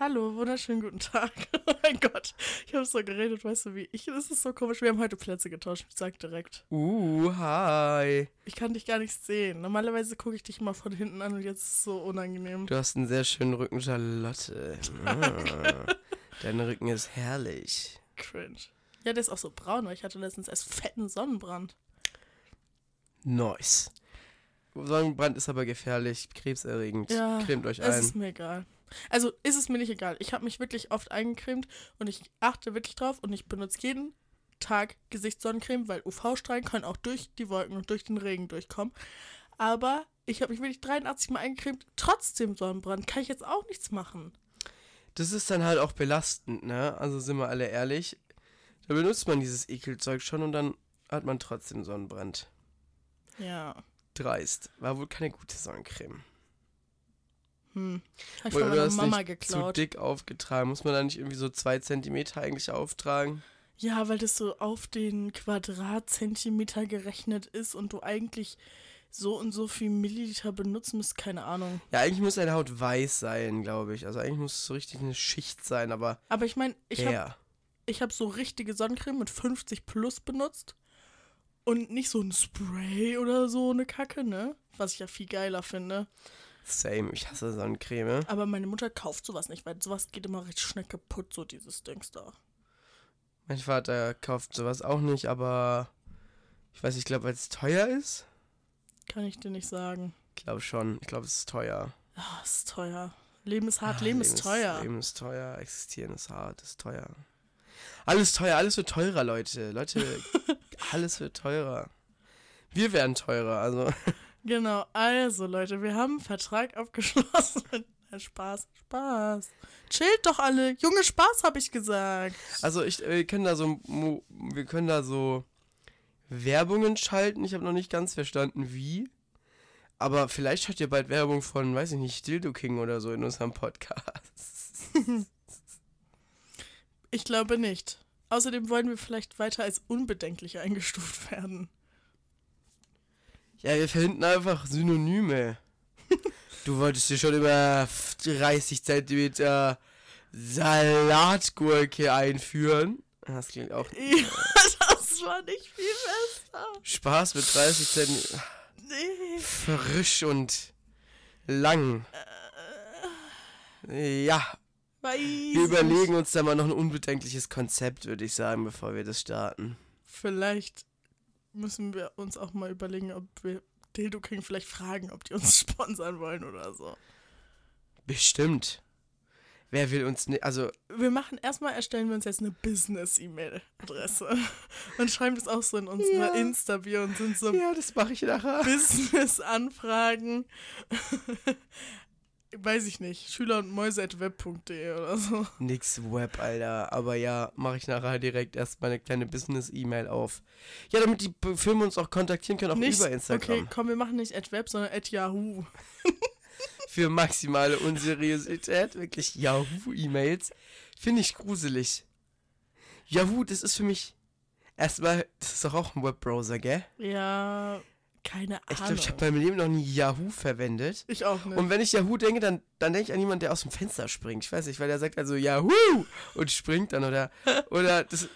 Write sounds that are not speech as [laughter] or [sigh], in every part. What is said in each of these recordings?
Hallo, wunderschönen guten Tag. [laughs] Oh mein Gott, ich habe so geredet, weißt du wie? Ich, das ist so komisch. Wir haben heute Plätze getauscht, ich sag direkt. Uh, hi. Ich kann dich gar nicht sehen. Normalerweise gucke ich dich immer von hinten an und jetzt ist es so unangenehm. Du hast einen sehr schönen Rücken, Charlotte. Ah, [laughs] Dein Rücken ist herrlich. Cringe. Ja, der ist auch so braun, weil ich hatte letztens erst fetten Sonnenbrand. Nice. Sonnenbrand ist aber gefährlich, krebserregend. Ja, Cremt euch ein. ist mir egal. Also ist es mir nicht egal. Ich habe mich wirklich oft eingecremt und ich achte wirklich drauf und ich benutze jeden Tag Gesichtssonnencreme, weil UV-Strahlen können auch durch die Wolken und durch den Regen durchkommen. Aber ich habe mich wirklich 83 Mal eingecremt, trotzdem Sonnenbrand. Kann ich jetzt auch nichts machen. Das ist dann halt auch belastend, ne? Also sind wir alle ehrlich. Da benutzt man dieses Ekelzeug schon und dann hat man trotzdem Sonnenbrand. Ja. Dreist. War wohl keine gute Sonnencreme. Hm. Habe ich Oder von meiner Mama geklaut. zu dick aufgetragen. Muss man da nicht irgendwie so zwei Zentimeter eigentlich auftragen? Ja, weil das so auf den Quadratzentimeter gerechnet ist und du eigentlich so und so viel Milliliter benutzen musst. Keine Ahnung. Ja, eigentlich muss deine Haut weiß sein, glaube ich. Also eigentlich muss es so richtig eine Schicht sein, aber Aber ich meine, ich habe ich habe so richtige Sonnencreme mit 50 plus benutzt und nicht so ein Spray oder so eine Kacke, ne? Was ich ja viel geiler finde. Same, ich hasse Sonnencreme. Aber meine Mutter kauft sowas nicht, weil sowas geht immer richtig schnell kaputt, so dieses Dings da. Mein Vater kauft sowas auch nicht, aber ich weiß, ich glaube, weil es teuer ist. Kann ich dir nicht sagen. Ich glaube schon. Ich glaube, es ist teuer. Ah, ist teuer. Leben ist hart, Ah, Leben, ist teuer. Leben ist teuer, existieren ist hart, ist teuer. Alles teuer, alles wird teurer, Leute. Leute, [laughs] alles wird teurer. Wir werden teurer, also. Genau, also Leute, wir haben einen Vertrag abgeschlossen. [laughs] Spaß, Spaß. Chillt doch alle. Junge, Spaß, habe ich gesagt. Also ich, wir können da so, wir können da so Werbungen schalten. Ich habe noch nicht ganz verstanden, wie. Aber vielleicht hört ihr bald Werbung von, weiß ich nicht, Dildo King oder so in unserem Podcast. [laughs] Ich glaube nicht. Außerdem wollen wir vielleicht weiter als unbedenklich eingestuft werden. Ja, wir finden einfach Synonyme. [laughs] Du wolltest dir schon immer 30 Zentimeter Salatgurke einführen. Das klingt auch [laughs] Ja, das war nicht viel besser. Spaß mit 30 Zentimeter. Nee. Frisch und lang. Ja, Weiß wir überlegen uns da mal noch ein unbedenkliches Konzept, würde ich sagen, bevor wir das starten. Vielleicht müssen wir uns auch mal überlegen, ob wir Dildo King vielleicht fragen, ob die uns [laughs] sponsern wollen oder so. Bestimmt. Wer will uns nicht, also Wir machen erstmal, erstellen wir uns jetzt eine Business-E-Mail-Adresse [laughs] und schreiben das auch so in unsere Ja. Insta-Bio und sind so ja, das mache ich nachher. Business-Anfragen. [laughs] Weiß ich nicht. Schüler und Mäuse.web.de oder so. Nix Web, Alter. Aber ja, mache ich nachher direkt erstmal eine kleine Business-E-Mail auf. Ja, damit die Firmen uns auch kontaktieren können, auch nicht, über Instagram. Okay, komm, wir machen nicht at web, sondern at Yahoo. [laughs] Für maximale Unseriosität. Wirklich Yahoo-E-Mails. Finde ich gruselig. Yahoo, das ist für mich. Erstmal, das ist doch auch ein Webbrowser, gell? Ja, keine Ahnung. Ich glaube, ich habe beim Leben noch nie Yahoo verwendet. Ich auch nicht. Und wenn ich Yahoo denke, dann, dann denke ich an jemanden, der aus dem Fenster springt. Ich weiß nicht, weil der sagt also Yahoo und springt dann oder oder das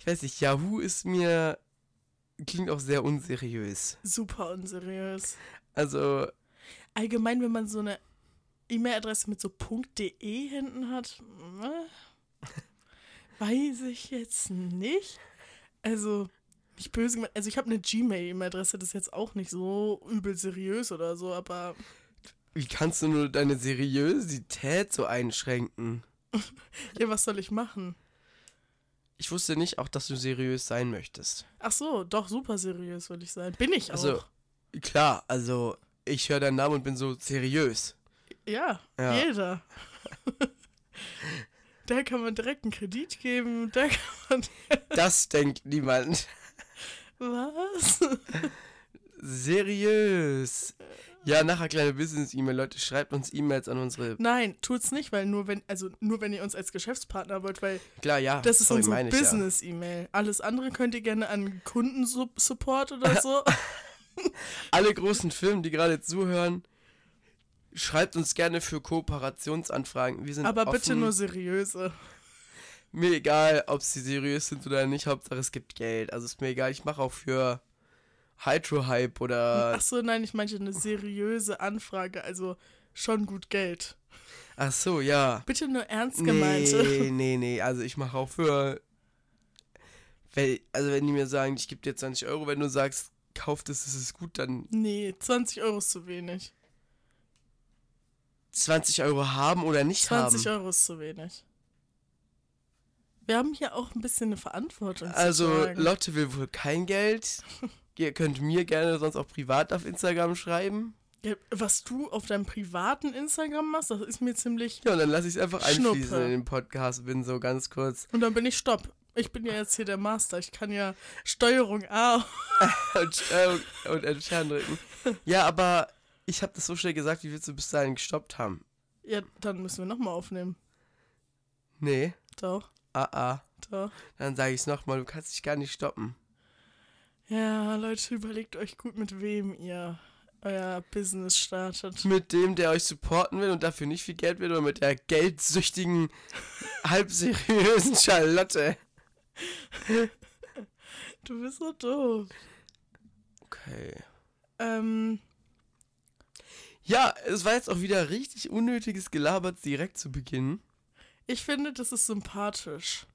ich weiß nicht, Yahoo ist mir klingt auch sehr unseriös. Super unseriös. Also Allgemein, wenn man so eine E-Mail-Adresse mit so .de hinten hat, äh, [laughs] weiß ich jetzt nicht. Also, nicht böse gemeint. Also, ich habe eine Gmail-E-Mail-Adresse, das ist jetzt auch nicht so übel seriös oder so, aber wie kannst du nur deine Seriosität so einschränken? [laughs] ja, was soll ich machen? Ich wusste nicht auch, dass du seriös sein möchtest. Ach so, doch, super seriös will ich sein. Bin ich auch. Also klar, also ich höre deinen Namen und bin so seriös. ja, Ja. jeder. [laughs] da kann man direkt einen Kredit geben, da kann man. Das denkt niemand. Was? Seriös. Ja, nachher kleine Business-E-Mail. Leute, schreibt uns E-Mails an unsere. Nein, tut's nicht, weil nur wenn, also nur wenn ihr uns als Geschäftspartner wollt, weil Klar, ja. das ist sorry, unsere ich ja. Business-E-Mail. Alles andere könnt ihr gerne an Kundensupport oder so. [laughs] Alle großen Firmen, die gerade zuhören, schreibt uns gerne für Kooperationsanfragen. Wir sind Aber offen. bitte nur seriöse. Mir egal, ob sie seriös sind oder nicht. Hauptsache es gibt Geld. Also ist mir egal. Ich mache auch für Hydro-Hype oder. Ach so, nein, ich meinte eine seriöse Anfrage, also schon gut Geld. Ach so, ja. Bitte nur ernst gemeinte. Nee, nee, nee. Also ich mache auch für. Also wenn die mir sagen, ich gebe dir 20 Euro, wenn du sagst, kauf das, das ist gut, dann Nee, 20 Euro ist zu wenig. 20 Euro haben oder nicht 20 haben. Euro ist zu wenig. Wir haben hier auch ein bisschen eine Verantwortung. Also. Lotte will wohl kein Geld. [laughs] Ihr könnt mir gerne sonst auch privat auf Instagram schreiben. Ja, was du auf deinem privaten Instagram machst, das ist mir ziemlich. Ja, und dann lasse ich es einfach einfließen Schnuppe. in den Podcast. Bin so ganz kurz. Und dann bin ich Stopp. Ich bin ja jetzt hier der Master. Ich kann ja Steuerung A. [laughs] und, äh, und entfernen drücken. Ja, aber ich habe das so schnell gesagt, wie willst du bis dahin gestoppt haben? Ja, dann müssen wir nochmal aufnehmen. Nee. Doch, Ah, ah. Dann sage ich es nochmal, du kannst dich gar nicht stoppen. Ja, Leute, überlegt euch gut, mit wem ihr euer Business startet. Mit dem, der euch supporten will und dafür nicht viel Geld will, oder mit der geldsüchtigen, [laughs] halbseriösen Charlotte. [laughs] Du bist so doof. Okay. Ähm, Ja, es war jetzt auch wieder richtig unnötiges Gelabert direkt zu Beginn. Ich finde, das ist sympathisch.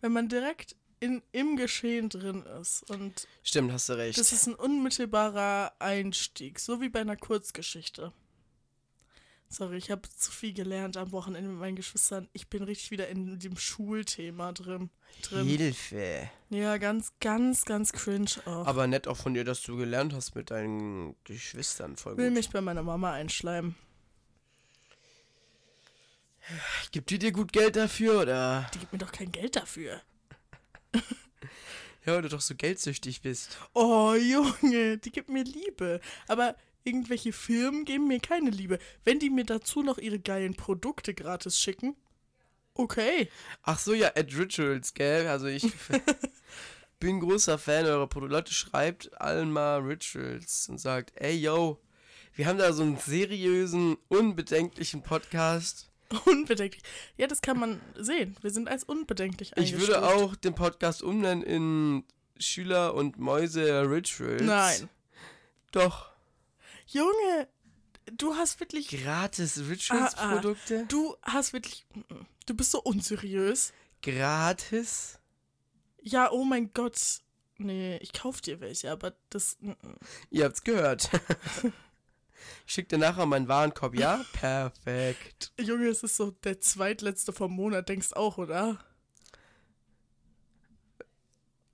Wenn man direkt in, im Geschehen drin ist. Und Stimmt, hast du recht. das ist ein unmittelbarer Einstieg, so wie bei einer Kurzgeschichte. Sorry, ich habe zu viel gelernt am Wochenende mit meinen Geschwistern. Ich bin richtig wieder in dem Schulthema drin. drin. Hilfe. Ja, ganz, ganz, ganz cringe auch. Aber nett auch von dir, dass du gelernt hast mit deinen Geschwistern. Voll will gut. mich bei meiner Mama einschleimen. Gibt die dir gut Geld dafür, oder? Die gibt mir doch kein Geld dafür. Ja, weil du doch so geldsüchtig bist. Oh, Junge, die gibt mir Liebe. Aber irgendwelche Firmen geben mir keine Liebe. Wenn die mir dazu noch ihre geilen Produkte gratis schicken, okay. Ach so, ja, Ed Rituals, gell? Also ich [laughs] bin großer Fan eurer Produkte. Leute, schreibt allen mal Rituals und sagt, ey, yo, wir haben da so einen seriösen, unbedenklichen Podcast. [laughs] Unbedenklich. Ja, das kann man sehen. Wir sind als unbedenklich Ich würde eingestuft. auch den Podcast umnennen in Schüler und Mäuse Rituals. Nein. Doch. Junge, du hast wirklich. Gratis Rituals-Produkte? Du hast wirklich. Du bist so unseriös. Gratis? Ja, oh mein Gott. Nee, ich kauf dir welche, aber das. mm, mm. Ihr habt's gehört. [laughs] ich schick dir nachher meinen Warenkorb, ja? [laughs] Perfekt. Junge, es ist so der zweitletzte vom Monat, denkst auch, oder?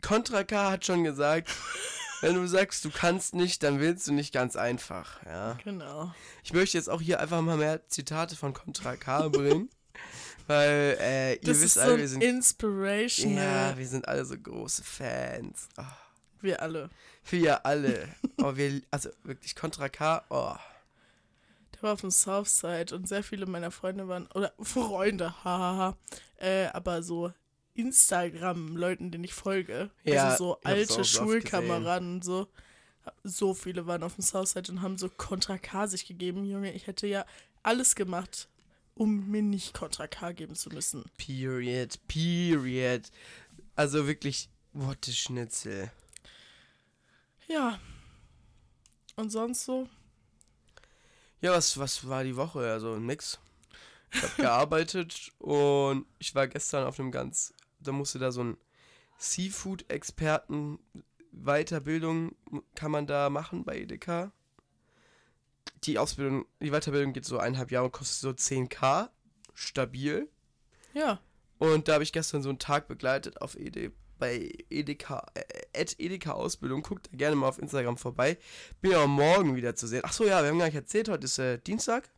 Contra K hat schon gesagt, [laughs] wenn du sagst, du kannst nicht, dann willst du nicht ganz einfach, ja. Genau. Ich möchte jetzt auch hier einfach mal mehr Zitate von Contra K bringen, [laughs] weil äh, ihr Das wisst alle, so wir sind inspirational. ja, wir sind alle so große Fans. Oh, Wir alle. Wir alle. Oh, wir, also wirklich Contra K. Oh, Der war auf dem Southside und sehr viele meiner Freunde waren, oder Freunde, hahaha, äh, aber so Instagram-Leuten, denen ich folge, Ja, also so alte Schulkameraden, so, so viele waren auf dem Southside und haben so Contra K sich gegeben, Junge, ich hätte ja alles gemacht, um mir nicht Contra K geben zu müssen. period, period. Also wirklich, what a Schnitzel. Ja. Und sonst so? Ja, was, was war die Woche? Also nix. Ich habe gearbeitet [laughs] und ich war gestern auf einem ganz, da musste da so ein Seafood-Experten Weiterbildung kann man da machen bei Edeka. Die Ausbildung, die Weiterbildung geht so eineinhalb Jahre und kostet so 10k. Stabil. Ja. Und da habe ich gestern so einen Tag begleitet auf Ede, bei Edeka, äh, Edeka Ausbildung. Guckt da gerne mal auf Instagram vorbei. Bin ja morgen wieder zu sehen. Ach so, ja, wir haben gar nicht erzählt, heute ist äh, Dienstag.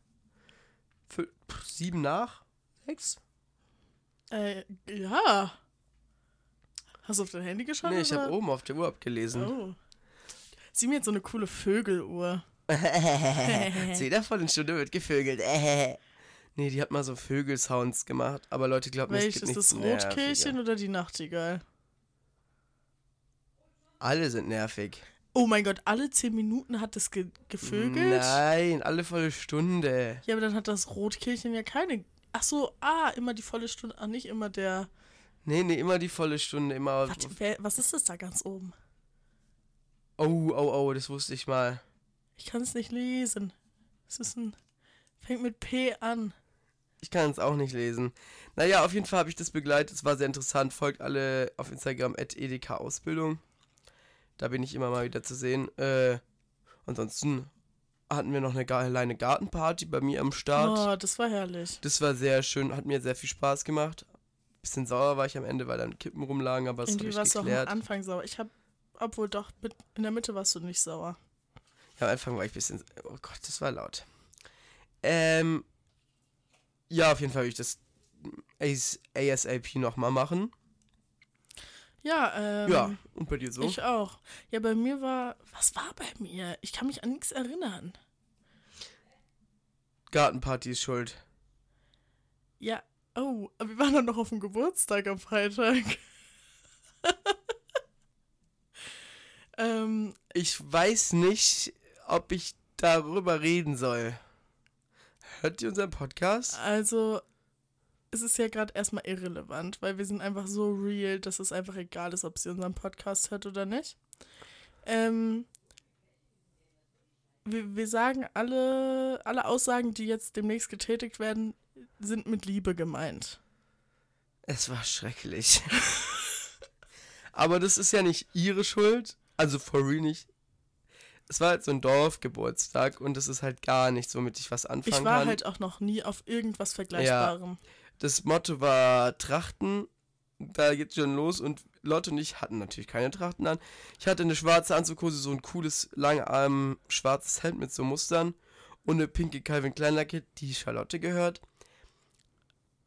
Fü- pff, sieben nach? Sechs? Äh, ja. Hast du auf dein Handy geschaut? Nee, ich habe oben auf der Uhr abgelesen. Oh. Sie mir jetzt so eine coole Vögeluhr. Zu jeder vollen Stunde wird gevögelt. [laughs] nee, die hat mal so Vögelsounds gemacht. Aber Leute glauben, es Welches gibt ist nichts das Rotkehlchen oder die Nachtigall? Alle sind nervig. Oh mein Gott, alle zehn Minuten hat es ge gevögelt? Nein, alle volle Stunde. Ja, aber dann hat das Rotkehlchen ja keine. Ach so, ah, immer die volle Stunde. Ah, nicht immer der. Nee, nee, immer die volle Stunde, immer. Warte, wer, was ist das da ganz oben? Oh, oh, oh, das wusste ich mal. Ich kann es nicht lesen. Es ist ein. Fängt mit P an. Ich kann es auch nicht lesen. Naja, auf jeden Fall habe ich das begleitet. Es war sehr interessant. Folgt alle auf Instagram at edeka Ausbildung. Da bin ich immer mal wieder zu sehen. Äh, ansonsten hatten wir noch eine kleine Gartenparty bei mir am Start. Oh, das war herrlich. Das war sehr schön, hat mir sehr viel Spaß gemacht. Bisschen sauer war ich am Ende, weil dann Kippen rumlagen, aber das habe Irgendwie ich warst du auch am geklärt. Anfang sauer. Ich hab. Obwohl doch, mit, in der Mitte warst du nicht sauer. Ja, am Anfang war ich ein bisschen. Oh Gott, das war laut. Ähm. Ja, auf jeden Fall will ich das AS ASAP nochmal machen. Ja, ähm. ja, und bei dir so? Ich auch. Ja, bei mir war. Was war bei mir? Ich kann mich an nichts erinnern. Gartenparty ist schuld. Ja, oh, aber wir waren dann noch auf dem Geburtstag am Freitag. [laughs] ähm, Ich weiß nicht, ob ich darüber reden soll. Hört ihr unseren Podcast? also, es ist ja gerade erstmal irrelevant, weil wir sind einfach so real, dass es einfach egal ist, ob sie unseren Podcast hört oder nicht. Ähm, wir, wir sagen, alle, alle Aussagen, die jetzt demnächst getätigt werden, sind mit Liebe gemeint. Es war schrecklich. [laughs] Aber das ist ja nicht ihre Schuld. Also for real nicht. Es war halt so ein Dorfgeburtstag und das ist halt gar nichts, womit ich was anfangen Ich war kann. halt auch noch nie auf irgendwas Vergleichbarem. Das Motto war Trachten. Da geht's schon los und Lotte und ich hatten natürlich keine Trachten an. Ich hatte eine schwarze Anzughose, so ein cooles, langarm schwarzes Hemd mit so Mustern und eine pinke Calvin Klein Jacke, die Charlotte gehört.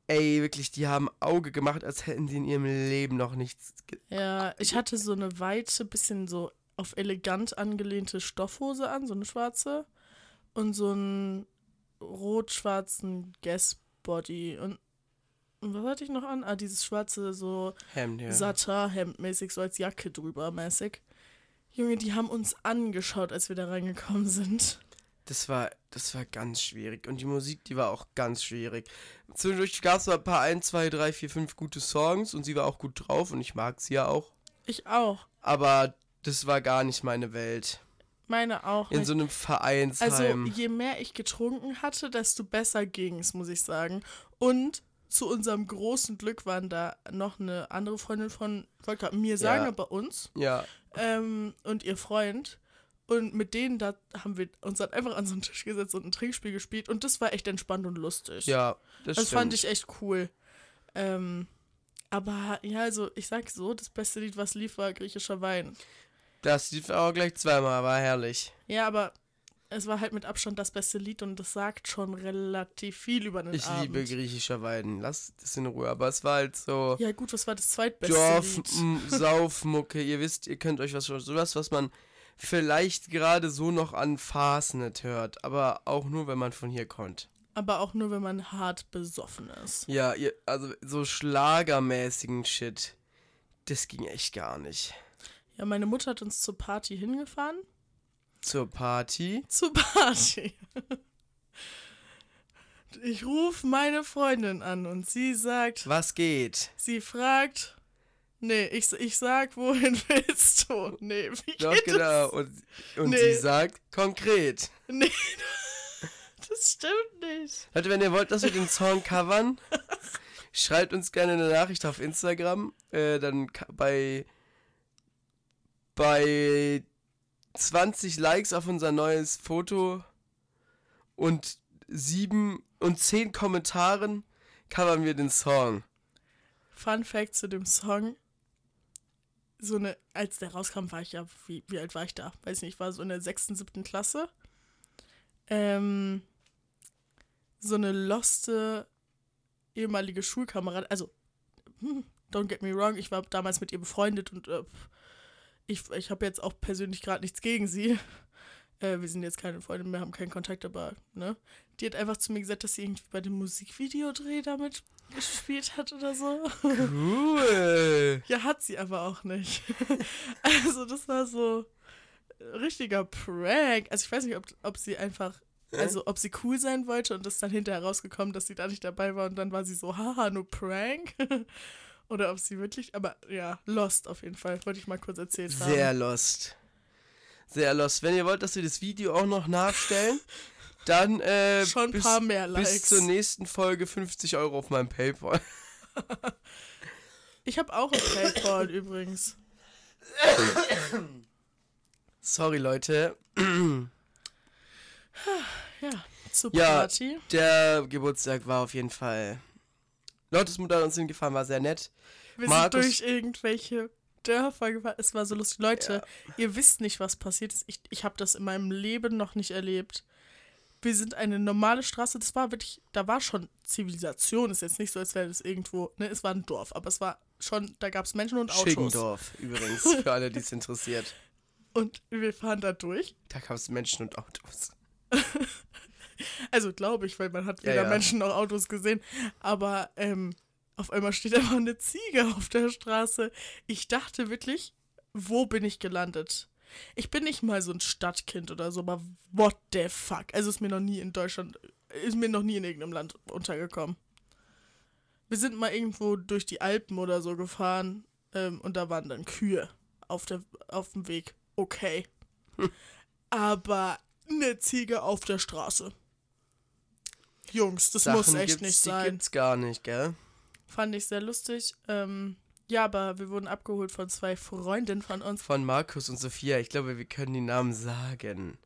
Ey, wirklich, die haben Auge gemacht, als hätten sie in ihrem Leben noch nichts. Ja, ich hatte so eine weite, bisschen so auf elegant angelehnte Stoffhose an, so eine schwarze. Und so einen rot-schwarzen Guess-Body. Und, und was hatte ich noch an? Ah, dieses schwarze, so Hemd, ja. Satin-Hemd mäßig, so als Jacke drüber mäßig. Junge, die haben uns angeschaut, als wir da reingekommen sind. Das war, das war ganz schwierig. Und die Musik, die war auch ganz schwierig. Zwischendurch gab es ein paar 1, 2, 3, 4, 5 gute Songs und sie war auch gut drauf und ich mag sie ja auch. Ich auch. Aber das war gar nicht meine Welt. Meine auch. In nicht. so einem Also, Vereinsheim. je mehr ich getrunken hatte, desto besser ging's, muss ich sagen. Und zu unserem großen Glück waren da noch eine andere Freundin von, gerade mir sagen, Ja. aber uns, ja, ähm, und ihr Freund. Und mit denen, da haben wir uns dann einfach an so einen Tisch gesetzt und ein Trinkspiel gespielt. Und das war echt entspannt und lustig. ja, das, Das stimmt. fand ich echt cool. Ähm, aber ja, also ich sag so, das beste Lied, was lief, war griechischer Wein. Das lief auch gleich zweimal, war herrlich. Ja, aber es war halt mit Abstand das beste Lied und das sagt schon relativ viel über den Ich Abend. liebe griechischer Wein. Lass das in Ruhe. Aber es war halt so Ja gut, was war das zweitbeste Dorf, Lied? Saufmucke. Ihr wisst, ihr könnt euch was schon. Sowas, was man vielleicht gerade so noch an Fastnet hört. Aber auch nur, wenn man von hier kommt. Aber auch nur, wenn man hart besoffen ist. Ja, ihr, also so schlagermäßigen Shit. Das ging echt gar nicht. Ja, meine Mutter hat uns zur Party hingefahren. Zur Party. Zur Party. [laughs] Ich rufe meine Freundin an und sie sagt, Was geht? sie fragt, nee, ich, ich sag, wohin [laughs] willst du? Nee, wie Doch, geht genau. das? Und, und Nee. sie sagt konkret. [laughs] Nee, das stimmt nicht. Leute, wenn ihr wollt, dass wir den Song covern, schreibt uns gerne eine Nachricht auf Instagram. Äh, dann bei, bei 20 Likes auf unser neues Foto und 7 und 10 Kommentaren covern wir den Song. Fun Fact zu dem Song. So eine, als der rauskam, war ich ja, wie, wie alt war ich da? Weiß nicht, ich war so in der sechsten, siebten Klasse. Ähm, so eine loste ehemalige Schulkameradin, also, hm, don't get me wrong, ich war damals mit ihr befreundet und äh, ich, ich habe jetzt auch persönlich gerade nichts gegen sie. [laughs] Äh, wir sind jetzt keine Freunde mehr, haben keinen Kontakt, aber, ne? Die hat einfach zu mir gesagt, dass sie irgendwie bei dem Musikvideodreh damit gespielt hat oder so. Cool. [laughs] Ja, hat sie aber auch nicht. [laughs] also das war so, richtiger Prank. Also ich weiß nicht, ob, ob sie einfach, also ob sie cool sein wollte und es dann hinterher rausgekommen, dass sie da nicht dabei war und dann war sie so, haha, nur Prank. Oder ob sie wirklich, aber ja, Lost auf jeden Fall, wollte ich mal kurz erzählt haben. Sehr lost. Sehr lost. Wenn ihr wollt, dass wir das Video auch noch nachstellen, [laughs] dann äh, Schon bis, paar mehr bis Likes. zur nächsten Folge 50 Euro auf meinem Paypal. Ich habe auch ein Paypal [laughs] übrigens. Sorry, Leute. Ja, zur Ja. Party. Der Geburtstag war auf jeden Fall. Lottes Mutter hat uns hingefahren, war sehr nett. Wir Markus- sind durch irgendwelche Dörfer gefahren. Es war so lustig. Leute, ihr wisst nicht, was passiert ist. Ich, ich habe das in meinem Leben noch nicht erlebt. Wir sind eine normale Straße. Das war wirklich, da war schon Zivilisation. Ist jetzt nicht so, als wäre das irgendwo, ne, es war ein Dorf, aber es war schon, da gab es Menschen und Autos. Schiggendorf übrigens, [laughs] für alle, die es interessiert. Und wir fahren da durch. Da gab es Menschen und Autos. [laughs] [laughs] Also glaube ich, weil man hat Ja, weder ja. Menschen noch Autos gesehen. Aber ähm, auf einmal steht einfach [laughs] eine Ziege auf der Straße. Ich dachte wirklich, wo bin ich gelandet? Ich bin nicht mal so ein Stadtkind oder so, aber what the fuck? Also ist mir noch nie in Deutschland, ist mir noch nie in irgendeinem Land untergekommen. Wir sind mal irgendwo durch die Alpen oder so gefahren ähm, und da waren dann Kühe auf, der, auf dem Weg. Okay. Aber eine Ziege auf der Straße. Jungs, das muss echt gibt's, nicht die sein. gibt's gar nicht, gell? Fand ich sehr lustig. Ähm, ja, aber wir wurden abgeholt von zwei Freundinnen von uns. Von Markus und Sophia. Ich glaube, wir können die Namen sagen.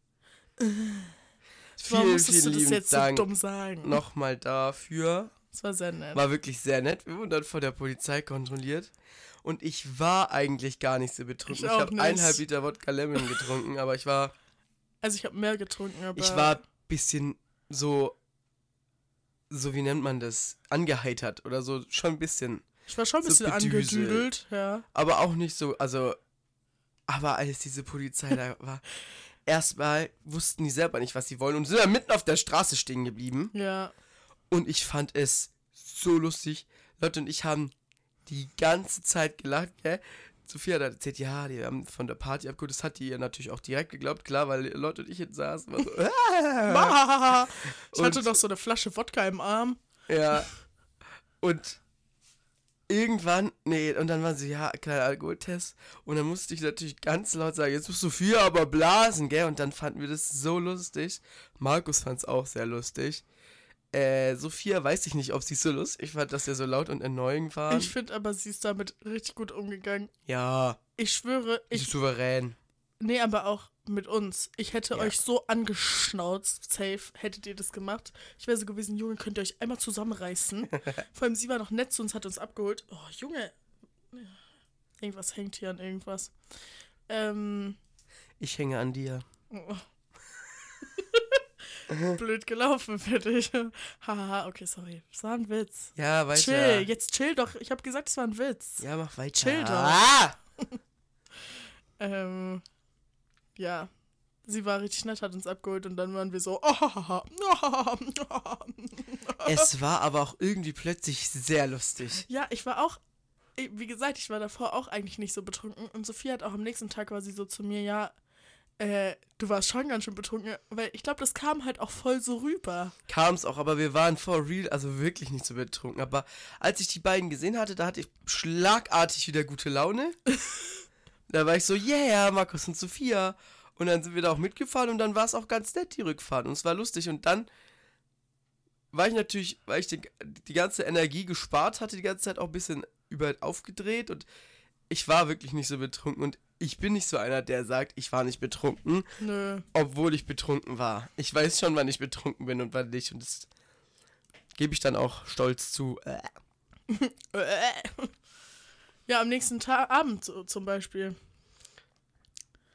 Warum vielen, musstest vielen du das lieben jetzt Dank so dumm sagen? nochmal dafür. Das war sehr nett. War wirklich sehr nett. Wir wurden dann von der Polizei kontrolliert. Und ich war eigentlich gar nicht so betrunken. Ich Ich, habe eineinhalb Liter Wodka Lemon getrunken, aber ich war, Also ich habe mehr getrunken, aber ich war bisschen so, so wie nennt man das, angeheitert oder so, schon ein bisschen. ich war schon ein so bisschen bedüselt. angedüdelt, ja. Aber auch nicht so, also, aber als diese Polizei da [laughs] war, erstmal wussten die selber nicht, was sie wollen und sind dann mitten auf der Straße stehen geblieben. Ja. Und ich fand es so lustig. Leute und ich haben die ganze Zeit gelacht, gell? Sophia hat erzählt, ja, die haben von der Party abgeholt. Das hat die ihr natürlich auch direkt geglaubt, klar, weil Leute und ich jetzt saßen. War so, [laughs] Ah. Ich hatte Und- noch so eine Flasche Wodka im Arm. ja. Und irgendwann, nee, und dann waren sie, ja, kleiner Alkoholtest. Und dann musste ich natürlich ganz laut sagen, jetzt muss Sophia aber blasen, gell? Und dann fanden wir das so lustig. Markus fand es auch sehr lustig. Äh, Sophia weiß ich nicht, ob sie so lustig fand, dass wir so laut und erneuend waren. Ich finde aber, sie ist damit richtig gut umgegangen. ja, Ich schwöre, ich ich. souverän. Nee, aber auch mit uns. Ich hätte Ja. euch so angeschnauzt, safe, hättet ihr das gemacht. Ich wäre so gewesen, Junge, könnt ihr euch einmal zusammenreißen. [laughs] Vor allem, sie war noch nett zu uns, hat uns abgeholt. Oh, Junge. Irgendwas hängt hier an irgendwas. Ähm. Ich hänge an dir. oh. Blöd gelaufen für dich. [laughs] Haha, okay, sorry. Das war ein Witz. Ja, weiter. Chill, jetzt chill doch. Ich habe gesagt, es war ein Witz. Ja, mach weiter. Chill doch. Ah! [laughs] Ähm, ja. Sie war richtig nett, hat uns abgeholt und dann waren wir so. Es war aber auch irgendwie plötzlich sehr lustig. ja, ich war auch. Wie gesagt, ich war davor auch eigentlich nicht so betrunken. Und Sophie hat auch am nächsten Tag quasi so zu mir, ja, äh, du warst schon ganz schön betrunken. Weil ich glaube, das kam halt auch voll so rüber. Kam es auch, aber wir waren for real, also wirklich nicht so betrunken. Aber als ich die beiden gesehen hatte, da hatte ich schlagartig wieder gute Laune. [laughs] da war ich so, yeah, Markus und Sophia. Und dann sind wir da auch mitgefahren und dann war es auch ganz nett, die Rückfahrt. Und es war lustig. Und dann war ich natürlich, weil ich die, die ganze Energie gespart hatte, die ganze Zeit auch ein bisschen über aufgedreht und ich war wirklich nicht so betrunken. Und ich bin nicht so einer, der sagt, ich war nicht betrunken, Nö. obwohl ich betrunken war. Ich weiß schon, wann ich betrunken bin und wann nicht. Und das gebe ich dann auch stolz zu. [laughs] Ja, am nächsten Tag, Abend so, zum Beispiel.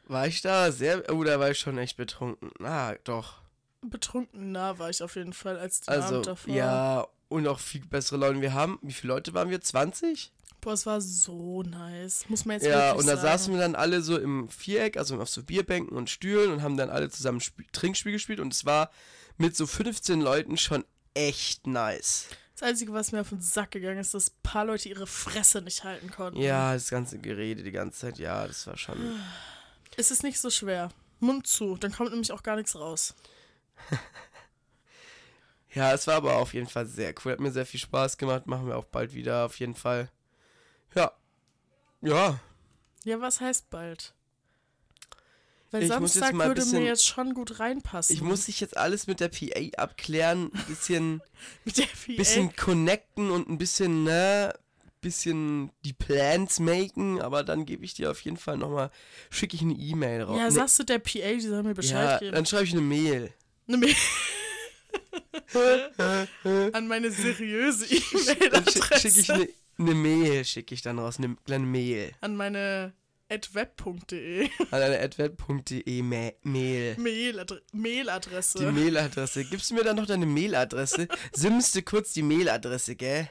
War ich da sehr. Oh, da war ich schon echt betrunken. Ah, doch. Betrunken nah war ich auf jeden Fall als den Also, Abend davor. ja, und auch viel bessere Laune. Wir haben, wie viele Leute waren wir? 20? Boah, es war so nice. Muss man jetzt Ja, und da sagen. saßen wir dann alle so im Viereck, also auf so Bierbänken und Stühlen und haben dann alle zusammen Sp Trinkspiel gespielt und es war mit so 15 Leuten schon echt nice. Das Einzige, was mir auf den Sack gegangen ist, dass ein paar Leute ihre Fresse nicht halten konnten. Ja, das ganze Gerede die ganze Zeit, ja, das war schon. Es ist nicht so schwer. Mund zu, dann kommt nämlich auch gar nichts raus. [laughs] Ja, es war aber auf jeden Fall sehr cool. Hat mir sehr viel Spaß gemacht. Machen wir auch bald wieder, auf jeden Fall. Ja. Ja. Ja, was heißt bald? Weil Ich Samstag würde bisschen- mir jetzt schon gut reinpassen. Ich muss sich jetzt alles mit der PA abklären. Ein bisschen, [laughs] mit der PA. bisschen connecten und ein bisschen, ne, bisschen die Plans machen. Aber dann gebe ich dir auf jeden Fall nochmal, schicke ich eine E-Mail raus. ja, Ne- sagst du der PA, die soll mir Bescheid ja, geben. dann schreibe ich eine Mail. Eine Mail. [laughs] An meine seriöse Dann schi- E-Mail-Adresse. schicke ich eine ne Mail, schicke ich dann raus, eine kleine Mail. An meine web.de An eine Ma Mail. Mailadre Mailadresse. Die Mailadresse. Gibst du mir dann noch deine Mailadresse? Simmst du kurz die Mailadresse, gell?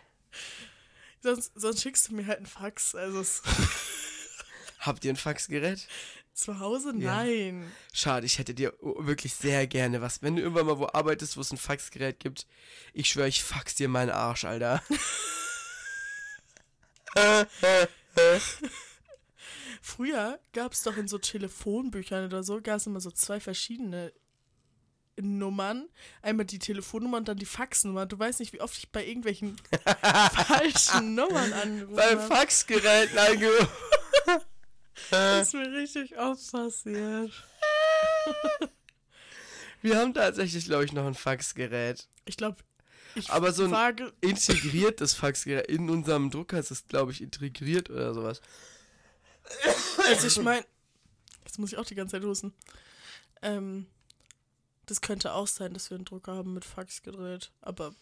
sonst, sonst schickst du mir halt einen Fax. Also es, [laughs] Habt ihr ein Faxgerät? zu Hause? Ja. Nein. Schade, ich hätte dir wirklich sehr gerne was. Wenn du irgendwann mal wo arbeitest, wo es ein Faxgerät gibt, ich schwöre, ich fax dir meinen Arsch, Alter. [laughs] [laughs] Früher gab es doch in so Telefonbüchern oder so, gab es immer so zwei verschiedene Nummern. Einmal die Telefonnummer und dann die Faxnummer. Du weißt nicht, wie oft ich bei irgendwelchen [laughs] falschen Nummern angerufen Beim habe. Faxgerät angerufen. Das [laughs] ist mir richtig oft passiert. Wir haben tatsächlich, glaube ich, noch ein Faxgerät. Ich glaube, ich Aber so ein- wage, Integriertes Faxgerät. In unserem Drucker ist es, glaube ich, integriert oder sowas. also ich meine, jetzt muss ich auch die ganze Zeit husten. Ähm, das könnte auch sein, dass wir einen Drucker haben mit Faxgerät. Aber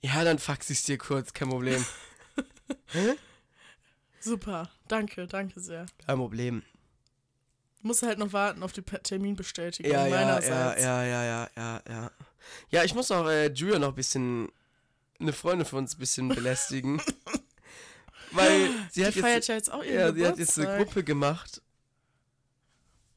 Ja, dann fax ich dir kurz, kein Problem. [laughs] super, danke, danke sehr. Kein Problem. Muss halt noch warten auf die Terminbestätigung ja, meinerseits. ja, ja, ja, ja, ja. Ja, ich muss auch äh, Julia noch ein bisschen, eine Freundin von uns ein bisschen belästigen. [laughs] Weil sie hat jetzt, ja jetzt ja, sie hat jetzt eine. Gruppe gemacht.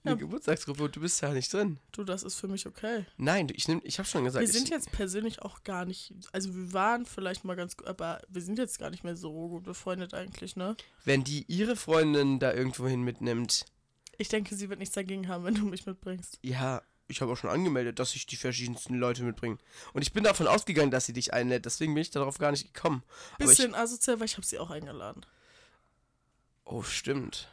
Eine Ja. Geburtstagsgruppe und du bist ja nicht drin. Du, das ist für mich okay. Nein, ich, nehm, ich habe schon gesagt, wir sind ich, jetzt persönlich auch gar nicht, also wir waren vielleicht mal ganz gut, aber wir sind jetzt gar nicht mehr so gut befreundet eigentlich, ne? wenn die ihre Freundin da irgendwo hin mitnimmt, Ich denke, sie wird nichts dagegen haben, wenn du mich mitbringst. ja, ich habe auch schon angemeldet, dass ich die verschiedensten Leute mitbringe. Und ich bin davon ausgegangen, dass sie dich einlädt, deswegen bin ich darauf gar nicht gekommen. Aber ich, Bisschen asozial, weil ich habe sie auch eingeladen. oh, stimmt.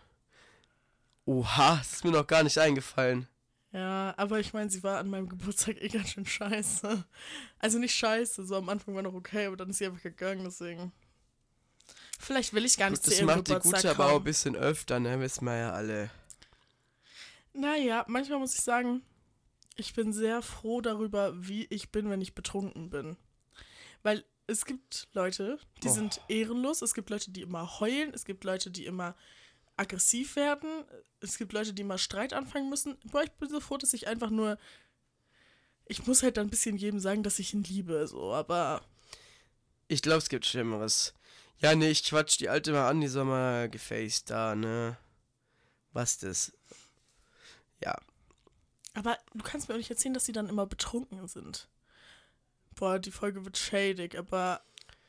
Oha, das ist mir noch gar nicht eingefallen. Ja, aber ich meine, sie war an meinem Geburtstag eh ganz schön scheiße. Also nicht scheiße, so am Anfang war noch okay, aber dann ist sie einfach gegangen, deswegen. Vielleicht will ich gar nicht Gut, zu das ihrem macht die Geburtstag Gute aber auch ein kommen. bisschen öfter, ne? Wissen wir ja alle. Naja, manchmal muss ich sagen, ich bin sehr froh darüber, wie ich bin, wenn ich betrunken bin. Weil es gibt Leute, die Oh. sind ehrenlos, es gibt Leute, die immer heulen, es gibt Leute, die immer aggressiv werden, es gibt Leute, die immer Streit anfangen müssen. Boah, ich bin so froh, dass ich einfach nur. Ich muss halt dann ein bisschen jedem sagen, dass ich ihn liebe, so, aber. Ich glaube, es gibt Schlimmeres. Ja, nee, ich quatsch die alte mal an, die soll mal gefaced da, ne? Was das? Ja. Aber du kannst mir auch nicht erzählen, dass sie dann immer betrunken sind. Boah, die Folge wird shadig, aber.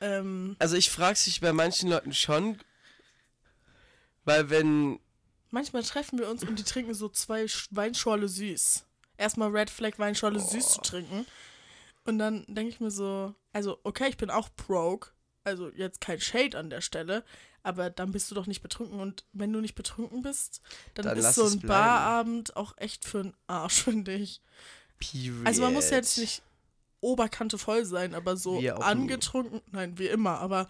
Ähm, Also ich frage sich bei manchen Leuten schon, weil wenn Manchmal treffen wir uns und die trinken so zwei Sch- Weinschorle süß. Erstmal Red Flag Weinschorle süß zu trinken. Und dann denke ich mir so, also okay, ich bin auch broke, also jetzt kein Shade an der Stelle, aber dann bist du doch nicht betrunken und wenn du nicht betrunken bist, dann, Dann ist so ein. Barabend auch echt für einen Arsch, [laughs] finde ich. Period. Also man muss ja jetzt nicht Oberkante voll sein, aber so auch nie. angetrunken, nein, wie immer, aber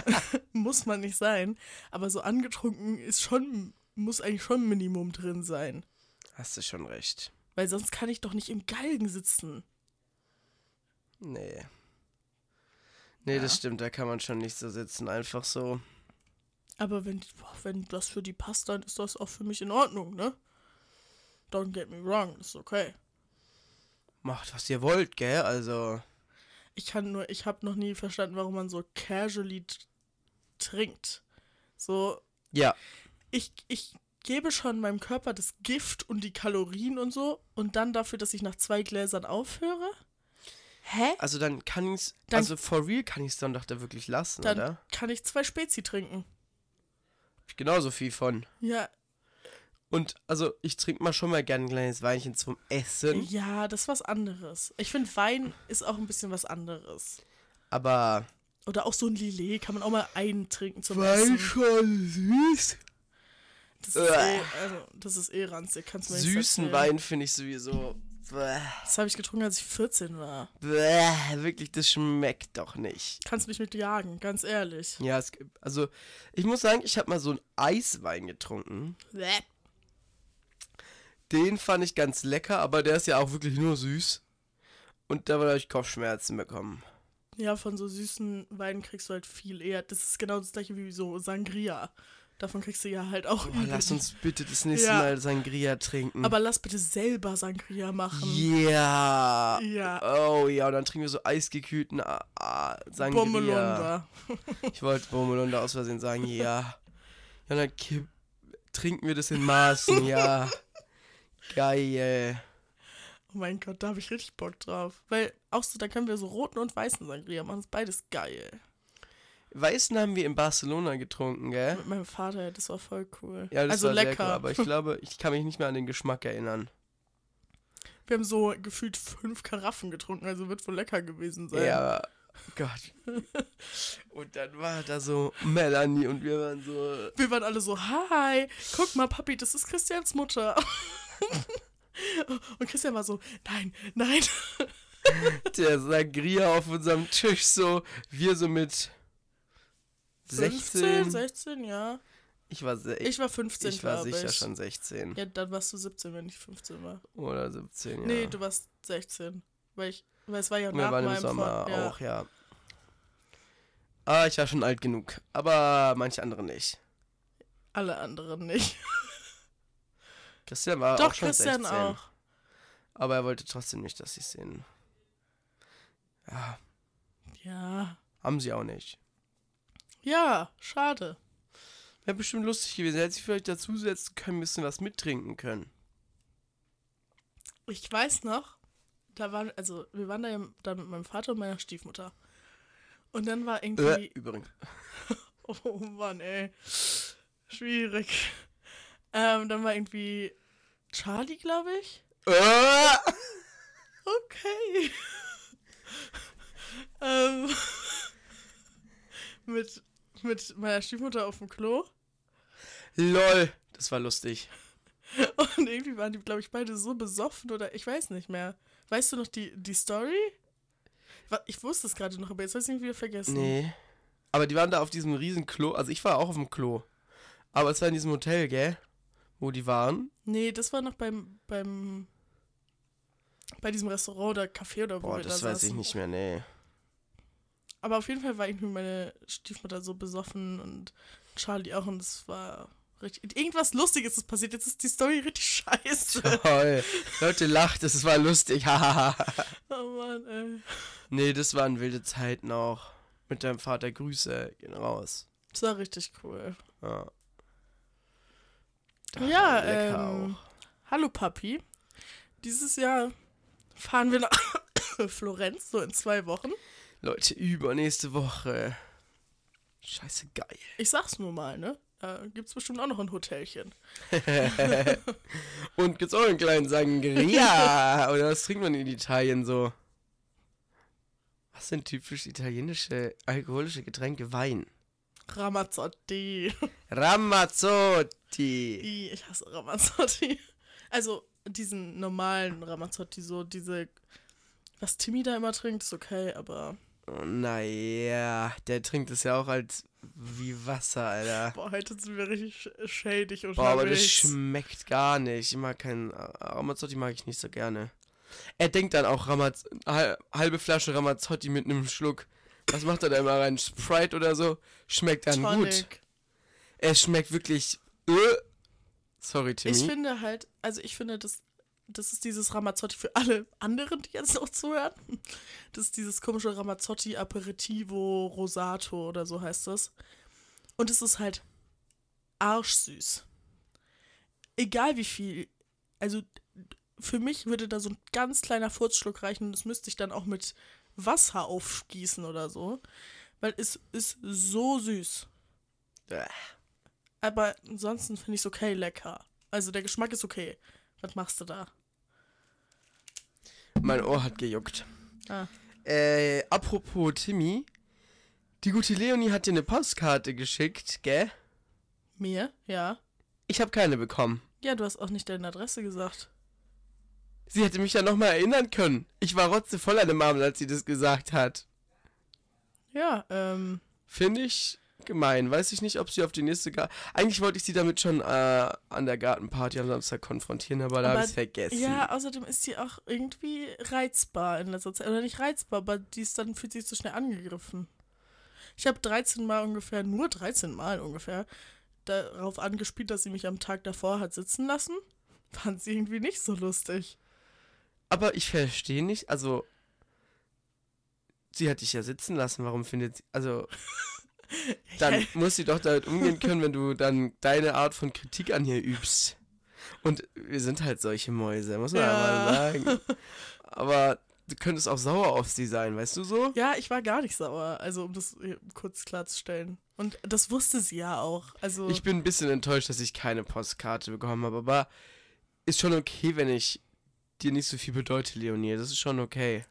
[laughs] muss man nicht sein. Aber so angetrunken ist schon, muss eigentlich schon ein Minimum drin sein. Hast du schon recht. Weil sonst kann ich doch nicht im Galgen sitzen. Nee. Nee, Ja. das stimmt, da kann man schon nicht so sitzen, einfach so. Aber wenn, boah, wenn das für die passt, dann ist das auch für mich in Ordnung, ne? Don't get me wrong, ist okay. Macht, was ihr wollt, gell? Also, Ich kann nur, ich habe noch nie verstanden, warum man so casually trinkt. So, ja. ich, ich gebe schon meinem Körper das Gift und die Kalorien und so und dann dafür, dass ich nach zwei Gläsern aufhöre? Hä? Also dann kann ich's, Dann- also for real kann ich's dann doch da wirklich lassen, Dann oder? kann ich zwei Spezi trinken. Ich genauso viel von. Ja, Und also ich trinke mal schon mal gerne ein kleines Weinchen zum Essen. Ja, das ist was anderes. Ich finde, Wein ist auch ein bisschen was anderes. Aber Oder auch so ein Lillet kann man auch mal eintrinken zum Wein Essen. schon süß. Das ist, eh, also, das ist eh ranzig, kannst du mir Süßen. Wein finde ich sowieso. Bäh, Das habe ich getrunken, als ich 14 war. bäh, wirklich, das schmeckt doch nicht. Kannst mich mit jagen, ganz ehrlich. Ja, es, also ich muss sagen, ich habe mal so einen Eiswein getrunken. Bäh. Den fand ich ganz lecker, aber der ist ja auch wirklich nur süß. Und da habe ich Kopfschmerzen bekommen. Ja, von so süßen Weinen kriegst du halt viel eher. Das ist genau das gleiche wie so Sangria. Davon kriegst du ja halt auch Oh, [laughs] lass uns bitte das nächste Ja. Mal Sangria trinken. Aber lass bitte selber Sangria machen. Ja. Ja. Oh ja, und dann trinken wir so eisgekühlten ah, ah, Sangria. Bommelunder. [laughs] Ich wollte Bommelunder aus Versehen sagen, ja. Ja, dann kipp, trinken wir das in Maßen, ja. [laughs] Geil. Oh mein Gott, da habe ich richtig Bock drauf. Weil auch so, da können wir so roten und weißen Sangria machen. Das ist beides geil. Weißen haben wir in Barcelona getrunken, gell? Mit meinem Vater, das war voll cool. Ja, das also war sehr lecker. cool, aber ich [laughs] glaube, ich kann mich nicht mehr an den Geschmack erinnern. Wir haben so gefühlt fünf Karaffen getrunken, also wird wohl lecker gewesen sein. Ja, [laughs] Gott. Und dann war da so Melanie und wir waren so. Wir waren alle so, hi, guck mal, Papi, das ist Christians Mutter. [laughs] Und Christian war so, nein, nein. Der Sangria auf unserem Tisch so. Wir so mit 15, 16. 16, ja. Ich war, se Ich war 15, ich war sicher ich. schon 16. Ja, dann warst du 17, wenn ich 15 war. Oder 17, ja. Nee, du warst 16. Weil ich, weil es war ja Wir nach waren im Sommer Vor- ja. auch, ja. Ah, ich war schon alt genug. Aber manche andere nicht. Alle anderen nicht. [laughs] Christian war Doch, auch schon Christian 16. auch. Aber er wollte trotzdem nicht, dass sie es sehen. Ja, Ja. haben sie auch nicht. Ja, schade. Wäre bestimmt lustig gewesen. Hätte sich vielleicht dazusetzen können, ein bisschen was mittrinken können. Ich weiß noch, da waren, also wir waren da, ja da mit meinem Vater und meiner Stiefmutter. Und dann war Äh, irgendwie. übrigens. [laughs] Oh Mann, ey. Schwierig. Ähm, dann war irgendwie Charlie, glaube ich. Äh, Okay. [laughs] ähm, [laughs] mit, mit meiner Stiefmutter auf dem Klo. lol. Das war lustig. [laughs] Und irgendwie waren die, glaube ich, beide so besoffen oder ich weiß nicht mehr. Weißt du noch die, die Story? Ich wusste es gerade noch, aber jetzt habe ich es irgendwie wieder vergessen. Nee. Aber die waren da auf diesem riesen Klo. Also ich war auch auf dem Klo. Aber es war in diesem Hotel, gell? Wo die waren. Nee, das war noch beim, beim bei diesem Restaurant oder Café oder wo Boah, wir das da weiß ich nicht mehr, nee. Aber auf jeden Fall war irgendwie meine Stiefmutter so besoffen und Charlie auch und es war richtig. Irgendwas Lustiges ist passiert. Jetzt ist die Story richtig scheiße. [laughs] Toll. Leute, lacht, es war lustig. [laughs] Oh Mann, ey. nee, das waren wilde Zeiten auch. Mit deinem Vater Grüße gehen raus. Das war richtig cool. Ja. ja, lecker ähm, hallo Papi. Dieses Jahr fahren wir nach [coughs] Florenz, so in zwei Wochen. Leute, übernächste Woche. Scheiße geil. Ich sag's nur mal, ne? Da gibt's bestimmt auch noch ein Hotelchen. [laughs] Und gibt's auch einen kleinen Sangria? [laughs] Oder was trinkt man in Italien so? Was sind typisch italienische alkoholische Getränke? Wein. Ramazzotti. Ramazzotti. Ich hasse Ramazzotti. Also diesen normalen Ramazzotti, so diese, was Timmy da immer trinkt, ist okay, aber naja, der trinkt es ja auch als wie Wasser, Alter. boah, heute sind wir richtig sch- shadig und Boah, aber das schmeckt gar nicht. Ich mag keinen Ramazzotti mag ich nicht so gerne. Er denkt dann auch Ramaz hal- halbe Flasche Ramazzotti mit einem Schluck. Was macht er da immer rein? Sprite oder so? Schmeckt dann gut. Tonic. Es schmeckt wirklich. Äh. Sorry, Timmy. Ich finde halt, also ich finde, das, das ist dieses Ramazzotti für alle anderen, die jetzt noch zuhören. Das ist dieses komische Ramazzotti Aperitivo Rosato oder so heißt das. Und es ist halt arschsüß. Egal wie viel. Also für mich würde da so ein ganz kleiner Furzschluck reichen und das müsste ich dann auch mit Wasser aufgießen oder so. Weil es ist so süß. Aber ansonsten finde ich es okay lecker. Also der Geschmack ist okay. Was machst du da? Mein Ohr hat gejuckt. Ah. Äh, apropos Timmy. Die gute Leonie hat dir eine Postkarte geschickt, gell? Mir? Ja. Ich habe keine bekommen. Ja, du hast auch nicht deine Adresse gesagt. Sie hätte mich ja nochmal erinnern können. Ich war rotzevoll an dem Abend, als sie das gesagt hat. Ja, ähm. Finde ich gemein. Weiß ich nicht, ob sie auf die nächste Gar Eigentlich wollte ich sie damit schon äh, an der Gartenparty am Samstag konfrontieren, aber, da Aber- habe ich vergessen. Ja, außerdem ist sie auch irgendwie reizbar in letzter Zeit. Oder nicht reizbar, aber die ist dann fühlt sich so schnell angegriffen. Ich habe 13 Mal ungefähr, nur 13 Mal ungefähr, darauf angespielt, dass sie mich am Tag davor hat sitzen lassen. [laughs] Fand sie irgendwie nicht so lustig. Aber ich verstehe nicht, also. Sie hat dich ja sitzen lassen, warum findet sie. Also, dann muss sie doch damit umgehen können, wenn du dann deine Art von Kritik an ihr übst. Und wir sind halt solche Mäuse, muss man Ja. einmal sagen. Aber du könntest auch sauer auf sie sein, weißt du so? Ja, ich war gar nicht sauer, also um das kurz klarzustellen. Und das wusste sie ja auch. Also Ich bin ein bisschen enttäuscht, dass ich keine Postkarte bekommen habe, aber ist schon okay, wenn ich dir nicht so viel bedeute, Leonie. Das ist schon okay.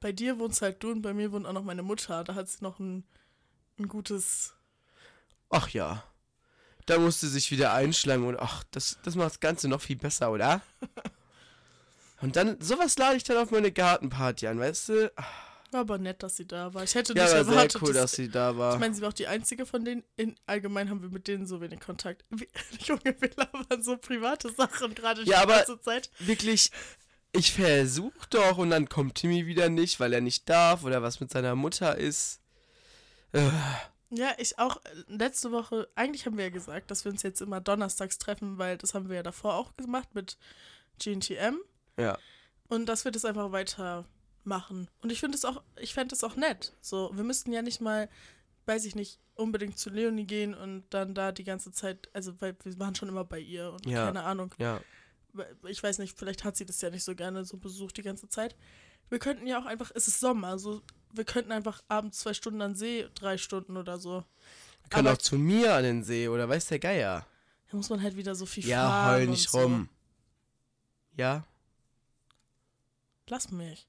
bei dir wohnst halt du und bei mir wohnt auch noch meine Mutter. Da hat sie noch ein, ein gutes. Ach ja. Da musste sich wieder einschleimen und ach, das, das macht das Ganze noch viel besser, oder? [laughs] Und dann, sowas lade ich dann auf meine Gartenparty an, weißt du? Ach, War aber nett, dass sie da war. Ich hätte Ja, nicht war sehr erwartet, cool, dass dass, sie da war. Ich meine, sie war auch die einzige von denen. In, allgemein haben wir mit denen so wenig Kontakt. [laughs] Wie, Junge, wir labern so private Sachen gerade Ja, die aber- ganze Zeit. Wirklich, ich versuch doch und dann kommt Timmy wieder nicht, weil er nicht darf oder was mit seiner Mutter ist. Ja, ich auch. äh, Letzte Woche, eigentlich haben wir ja gesagt, dass wir uns jetzt immer donnerstags treffen, weil das haben wir ja davor auch gemacht mit GNTM. ja. Und dass wir das einfach weitermachen. Und ich finde es auch, ich fände es auch nett. So, wir müssten ja nicht mal, weiß ich nicht, unbedingt zu Leonie gehen und dann da die ganze Zeit, also weil wir waren schon immer bei ihr und Ja. keine Ahnung. Ja. Ich weiß nicht, vielleicht hat sie das ja nicht so gerne so besucht die ganze Zeit. Wir könnten ja auch einfach, es ist Sommer, also wir könnten einfach abends zwei Stunden an See, drei Stunden oder so. Wir können Aber- auch zu mir an den See oder weiß der Geier. Da muss man halt wieder so viel Ja, fahren heul und nicht so. rum. Ja? Lass mich.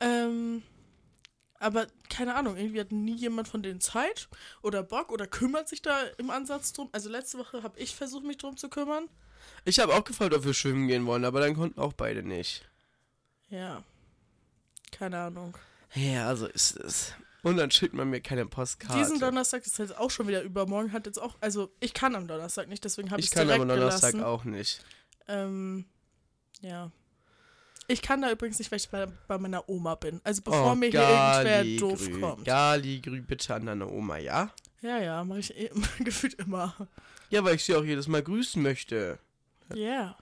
Ähm, aber keine Ahnung, irgendwie hat nie jemand von denen Zeit oder Bock oder kümmert sich da im Ansatz drum. Also letzte Woche habe ich versucht, mich drum zu kümmern. Ich habe auch gefragt, ob wir schwimmen gehen wollen, aber dann konnten auch beide nicht. Ja. Keine Ahnung. Ja, so ist es. Und dann schickt man mir keine Postkarte. Diesen Donnerstag ist jetzt auch schon wieder übermorgen, hat jetzt auch, also ich kann am Donnerstag nicht, deswegen habe ich ich es kann direkt aber Donnerstag gelassen. auch nicht. Ähm, ja. Ich kann da übrigens nicht, weil ich bei, bei meiner Oma bin. Also bevor mir hier irgendwer doof Galigrü. kommt. Galigrü bitte an deine Oma, ja? Ja, ja, mache ich eh, [laughs] gefühlt immer. Ja, weil ich sie auch jedes Mal grüßen möchte. Ja.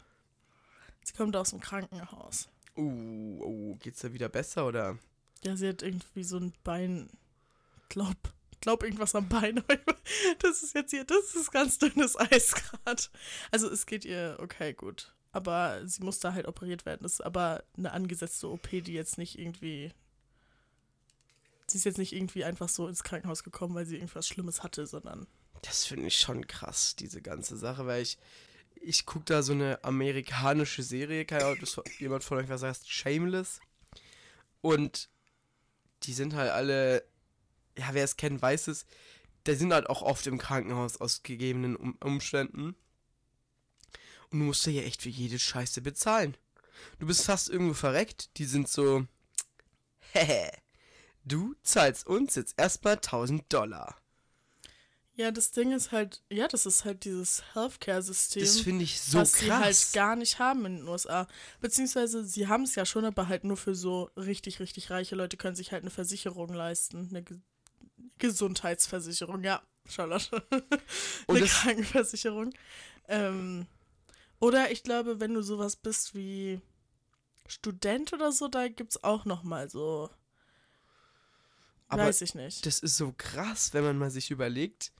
Sie kommt aus dem Krankenhaus. Uh, uh, geht's da wieder besser oder? Ja, sie hat irgendwie so ein Bein. Glaub, glaub irgendwas am Bein. [laughs] Das ist jetzt hier, das ist ganz dünnes Eis gerade. Also es geht ihr okay gut. Aber sie muss da halt operiert werden. Das ist aber eine angesetzte OP, die jetzt nicht irgendwie. Sie ist jetzt nicht irgendwie einfach so ins Krankenhaus gekommen, weil sie irgendwas Schlimmes hatte, sondern. Das finde ich schon krass, diese ganze Sache, weil ich, ich gucke da so eine amerikanische Serie, keine Ahnung, ob jemand von euch was heißt, Shameless. Und die sind halt alle, ja, wer es kennt, weiß es, die sind halt auch oft im Krankenhaus aus gegebenen um Umständen. Und du musst ja echt für jede Scheiße bezahlen. Du bist fast irgendwo verreckt, die sind so, [laughs] hehe, du zahlst uns jetzt erstmal 1000 Dollar. Ja, das Ding ist halt, ja, das ist halt dieses Healthcare-System. Das finde ich so was sie halt krass. gar nicht haben in den USA. Beziehungsweise sie haben es ja schon, aber halt nur für so richtig, richtig reiche Leute können sich halt eine Versicherung leisten. Eine Ge Gesundheitsversicherung, ja, Charlotte. [laughs] Eine Krankenversicherung. Ähm, oder ich glaube, wenn du sowas bist wie Student oder so, da gibt es auch noch mal so. Aber weiß ich nicht. Das ist so krass, wenn man mal sich überlegt.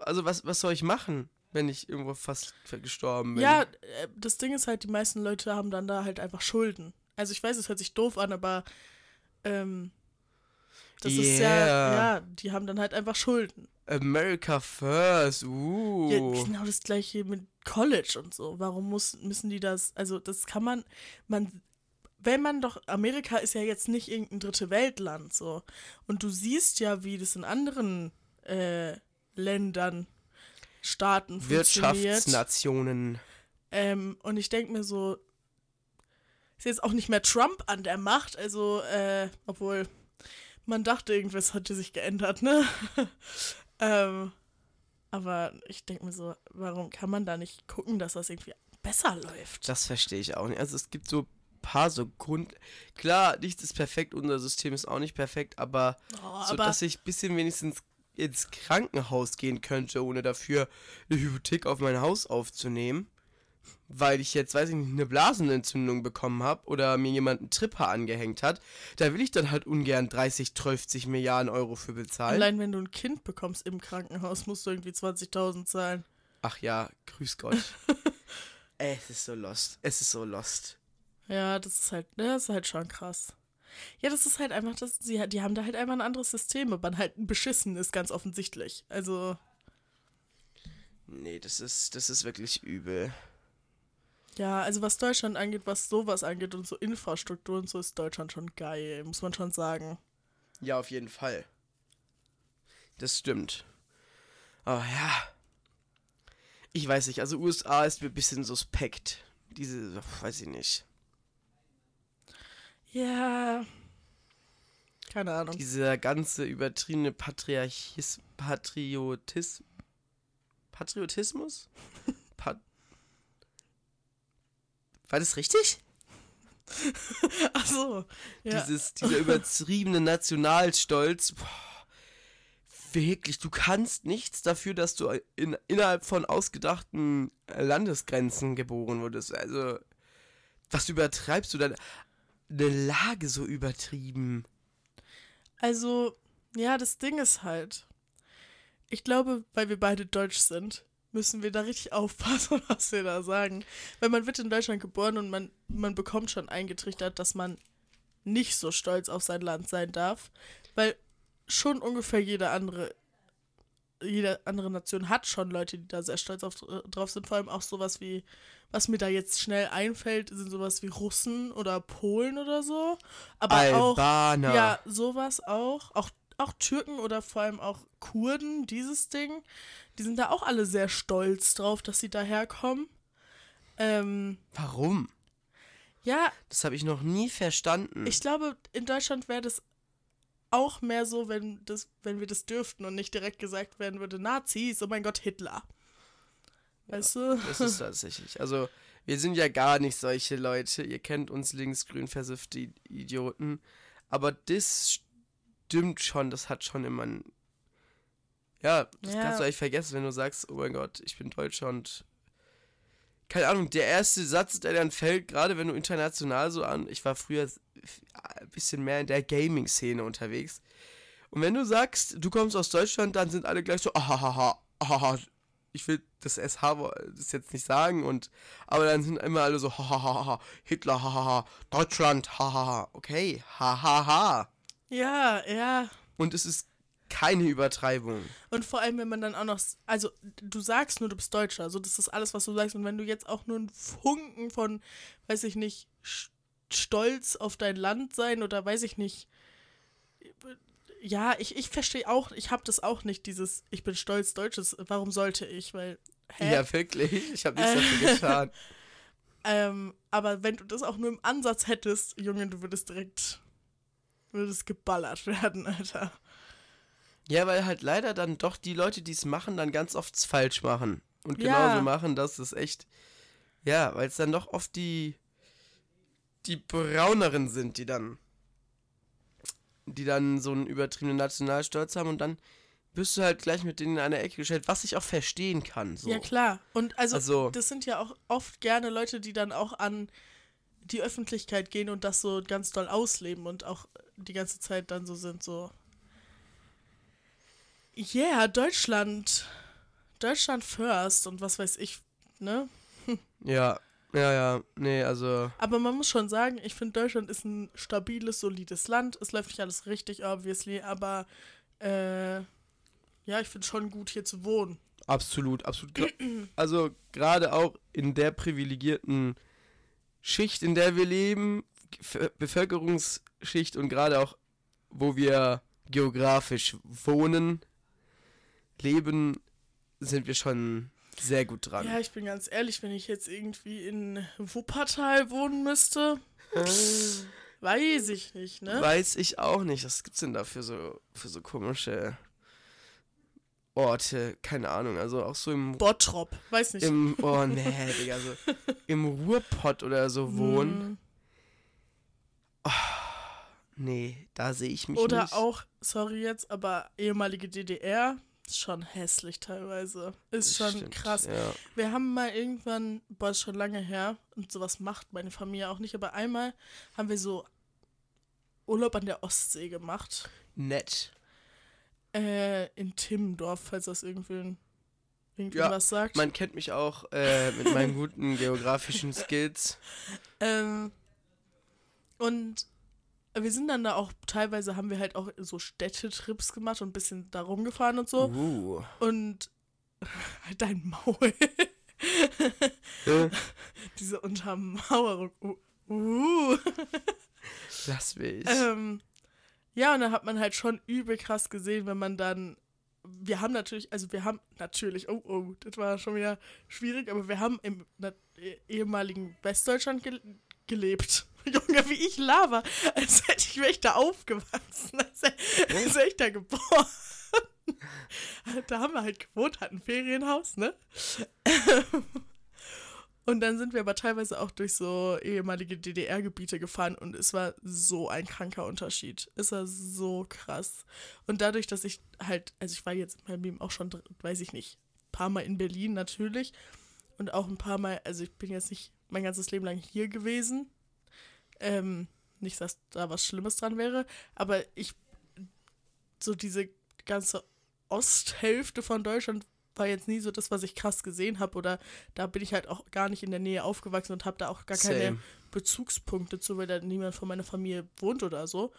Also was, was soll ich machen, wenn ich irgendwo fast gestorben bin? Ja, äh, das Ding ist halt, die meisten Leute haben dann da halt einfach Schulden. Also ich weiß, es hört sich doof an, aber ähm, Das ist ja, Yeah. ja, die haben dann halt einfach Schulden. America first. Uh. Ja, genau das gleiche mit College und so. Warum muss, müssen die das, also das kann man, man, wenn man doch, Amerika ist ja jetzt nicht irgendein dritte Weltland so. Und du siehst ja, wie das in anderen äh, Ländern, Staaten. Wirtschaftsnationen. Ähm, und ich denke mir so, ist jetzt auch nicht mehr Trump an der Macht, also, äh, obwohl man dachte, irgendwas hatte sich geändert, ne? [laughs] ähm, aber ich denke mir so, warum kann man da nicht gucken, dass das irgendwie besser läuft? Das verstehe ich auch nicht. Also es gibt so ein paar so Grund... Klar, nichts ist perfekt, unser System ist auch nicht perfekt, aber Oh, so, aber dass ich ein bisschen wenigstens ins Krankenhaus gehen könnte, ohne dafür eine Hypothek auf mein Haus aufzunehmen, weil ich jetzt, weiß ich nicht, eine Blasenentzündung bekommen habe oder mir jemand einen Tripper angehängt hat, da will ich dann halt ungern 30, 30 Milliarden Euro für bezahlen. allein wenn du ein Kind bekommst im Krankenhaus, musst du irgendwie 20.000 zahlen. Ach ja, grüß Gott. [laughs] es ist so lost. Es ist so lost. Ja, das ist halt, ne, das ist halt schon krass. Ja, das ist halt einfach, das, sie, die haben da halt einfach ein anderes System, aber halt beschissen ist ganz offensichtlich. Also, Nee, das ist, das ist wirklich übel. ja, also was Deutschland angeht, was sowas angeht und so Infrastruktur und so, ist Deutschland schon geil, muss man schon sagen. Ja, auf jeden Fall. Das stimmt. Aber ja. Ich weiß nicht, also USA ist mir ein bisschen suspekt. Diese, weiß ich nicht. Ja. Keine Ahnung. Dieser ganze übertriebene Patriarchis, Patriotis, Patriotismus? [laughs] Pat War das richtig? [laughs] Ach so. Ja. Dieses, dieser übertriebene Nationalstolz. Boah, wirklich, du kannst nichts dafür, dass du in, innerhalb von ausgedachten Landesgrenzen geboren wurdest. Also, was übertreibst du dann? Eine Lage so übertrieben. Also, ja, das Ding ist halt, ich glaube, weil wir beide deutsch sind, müssen wir da richtig aufpassen, [laughs] was wir da sagen. Weil man wird in Deutschland geboren und man, man bekommt schon eingetrichtert, dass man nicht so stolz auf sein Land sein darf. Weil schon ungefähr jede andere, jede andere Nation hat schon Leute, die da sehr stolz auf, drauf sind. Vor allem auch sowas wie, was mir da jetzt schnell einfällt, sind sowas wie Russen oder Polen oder so. Aber auch Albaner. ja, sowas auch. Auch, auch Türken oder vor allem auch Kurden, dieses Ding. Die sind da auch alle sehr stolz drauf, dass sie daherkommen. Ähm, Warum? ja, Das habe ich noch nie verstanden. ich glaube, in Deutschland wäre das auch mehr so, wenn, das, wenn wir das dürften und nicht direkt gesagt werden würde, Nazis, oh mein Gott, Hitler. Weißt du? Das ist tatsächlich. Also, wir sind ja gar nicht solche Leute. Ihr kennt uns linksgrün versiffte Idioten. Aber das stimmt schon. Das hat schon immer ein. Ja, das Ja. kannst du eigentlich vergessen, wenn du sagst, oh mein Gott, ich bin Deutscher und. Keine Ahnung, der erste Satz, der dann fällt, gerade wenn du international so an. Ich war früher ein bisschen mehr in der Gaming-Szene unterwegs. Und wenn du sagst, du kommst aus Deutschland, dann sind alle gleich so, ahaha, ahaha, ich will das SH das jetzt nicht sagen und aber dann sind immer alle so hahaha Hitler hahaha Deutschland hahaha okay hahaha Ja, ja. und es ist keine Übertreibung. Und vor allem, wenn man dann auch noch, also du sagst nur, du bist Deutscher, also das ist alles, was du sagst. Und wenn du jetzt auch nur einen Funken von, weiß ich nicht, Stolz auf dein Land sein oder weiß ich nicht, ja, ich, ich verstehe auch, ich habe das auch nicht, dieses, ich bin stolz Deutsches, warum sollte ich, weil, hä? Ja wirklich, ich habe nichts dafür [laughs] getan. Ähm, aber wenn du das auch nur im Ansatz hättest, Junge, du würdest direkt, würdest geballert [laughs] werden, Alter. Ja, weil halt leider dann doch die Leute, die es machen, dann ganz oft falsch machen und Ja. genauso machen, dass es echt ja, weil es dann doch oft die die brauneren sind, die dann die dann so einen übertriebenen Nationalstolz haben und dann bist du halt gleich mit denen in einer Ecke gestellt, was ich auch verstehen kann. So. Ja, klar. Und also, Also- das sind ja auch oft gerne Leute, die dann auch an die Öffentlichkeit gehen und das so ganz doll ausleben und auch die ganze Zeit dann so sind, so. Yeah, Deutschland. Deutschland first und was weiß ich, ne? Ja, Ja, ja, nee, also. Aber man muss schon sagen, ich finde, Deutschland ist ein stabiles, solides Land. Es läuft nicht alles richtig, obviously, aber äh, ja, ich finde schon gut, hier zu wohnen. Absolut, absolut. [clears throat] Also gerade auch in der privilegierten Schicht, in der wir leben, Bevölkerungsschicht und gerade auch, wo wir geografisch wohnen, leben, sind wir schon sehr gut dran. Ja, ich bin ganz ehrlich, wenn ich jetzt irgendwie in Wuppertal wohnen müsste, [laughs] weiß ich nicht, ne? Weiß ich auch nicht. Was gibt's denn da für so, für so komische Orte? Keine Ahnung. Also auch so im, Bottrop, weiß nicht. im [laughs] oh nee, Digga, so im Ruhrpott oder so wohnen. Hm. Nee, da sehe ich mich Oder nicht. auch, sorry jetzt, aber ehemalige DDR schon hässlich teilweise. Ist Das schon stimmt, krass. Ja. Wir haben mal irgendwann, boah, ist schon lange her, und sowas macht meine Familie auch nicht, aber einmal haben wir so Urlaub an der Ostsee gemacht. Nett. Äh, in Timmendorf, falls das irgendwen, irgendwen Ja, was sagt. Man kennt mich auch äh, mit meinen guten [laughs] geografischen Skills. Ähm, und wir sind dann da auch, teilweise haben wir halt auch so Städtetrips gemacht und ein bisschen da rumgefahren und so. Uh. Und [laughs] halt dein Maul. Äh, [laughs] Diese Untermauerung. Uh. uh. [laughs] Lass mich. Ähm, ja, und da hat man halt schon übel krass gesehen, wenn man dann. Wir haben natürlich, also wir haben natürlich, oh, oh, das war schon wieder schwierig, aber wir haben im eh- ehemaligen Westdeutschland ge gelebt. [laughs] Junge, wie ich lava, als hätte ich wäre ich da aufgewachsen, als, wäre ich da geboren. [laughs] Da haben wir halt gewohnt, hatten ein Ferienhaus, ne? [laughs] Und dann sind wir aber teilweise auch durch so ehemalige DDR-Gebiete gefahren und es war so ein kranker Unterschied. Es war so krass. Und dadurch, dass ich halt, also ich war jetzt in meinem Leben auch schon, weiß ich nicht, ein paar Mal in Berlin natürlich und auch ein paar Mal, also ich bin jetzt nicht mein ganzes Leben lang hier gewesen. Ähm, nicht, dass da was Schlimmes dran wäre, aber ich, so diese ganze Osthälfte von Deutschland war jetzt nie so das, was ich krass gesehen habe oder da bin ich halt auch gar nicht in der Nähe aufgewachsen und habe da auch gar keine Same. Bezugspunkte zu, weil da niemand von meiner Familie wohnt oder so.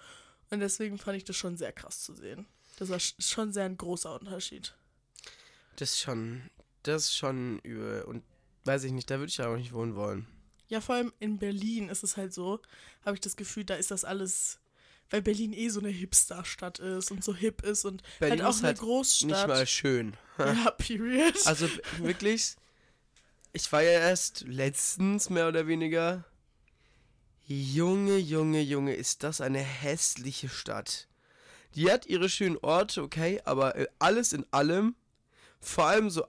Und deswegen fand ich das schon sehr krass zu sehen. Das war sch- schon sehr ein großer Unterschied. Das ist schon, das ist schon übel. Und weiß ich nicht, da würde ich auch nicht wohnen wollen. Ja, vor allem in Berlin ist es halt so, habe ich das Gefühl, da ist das alles, weil Berlin eh so eine Hipster-Stadt ist und so hip ist und Berlin halt auch ist eine halt Großstadt. Nicht mal schön. ja, [laughs] period. Also wirklich, ich war ja erst letztens mehr oder weniger. Junge, Junge, Junge, ist das eine hässliche Stadt. Die hat ihre schönen Orte, okay, aber äh, alles in allem, vor allem so,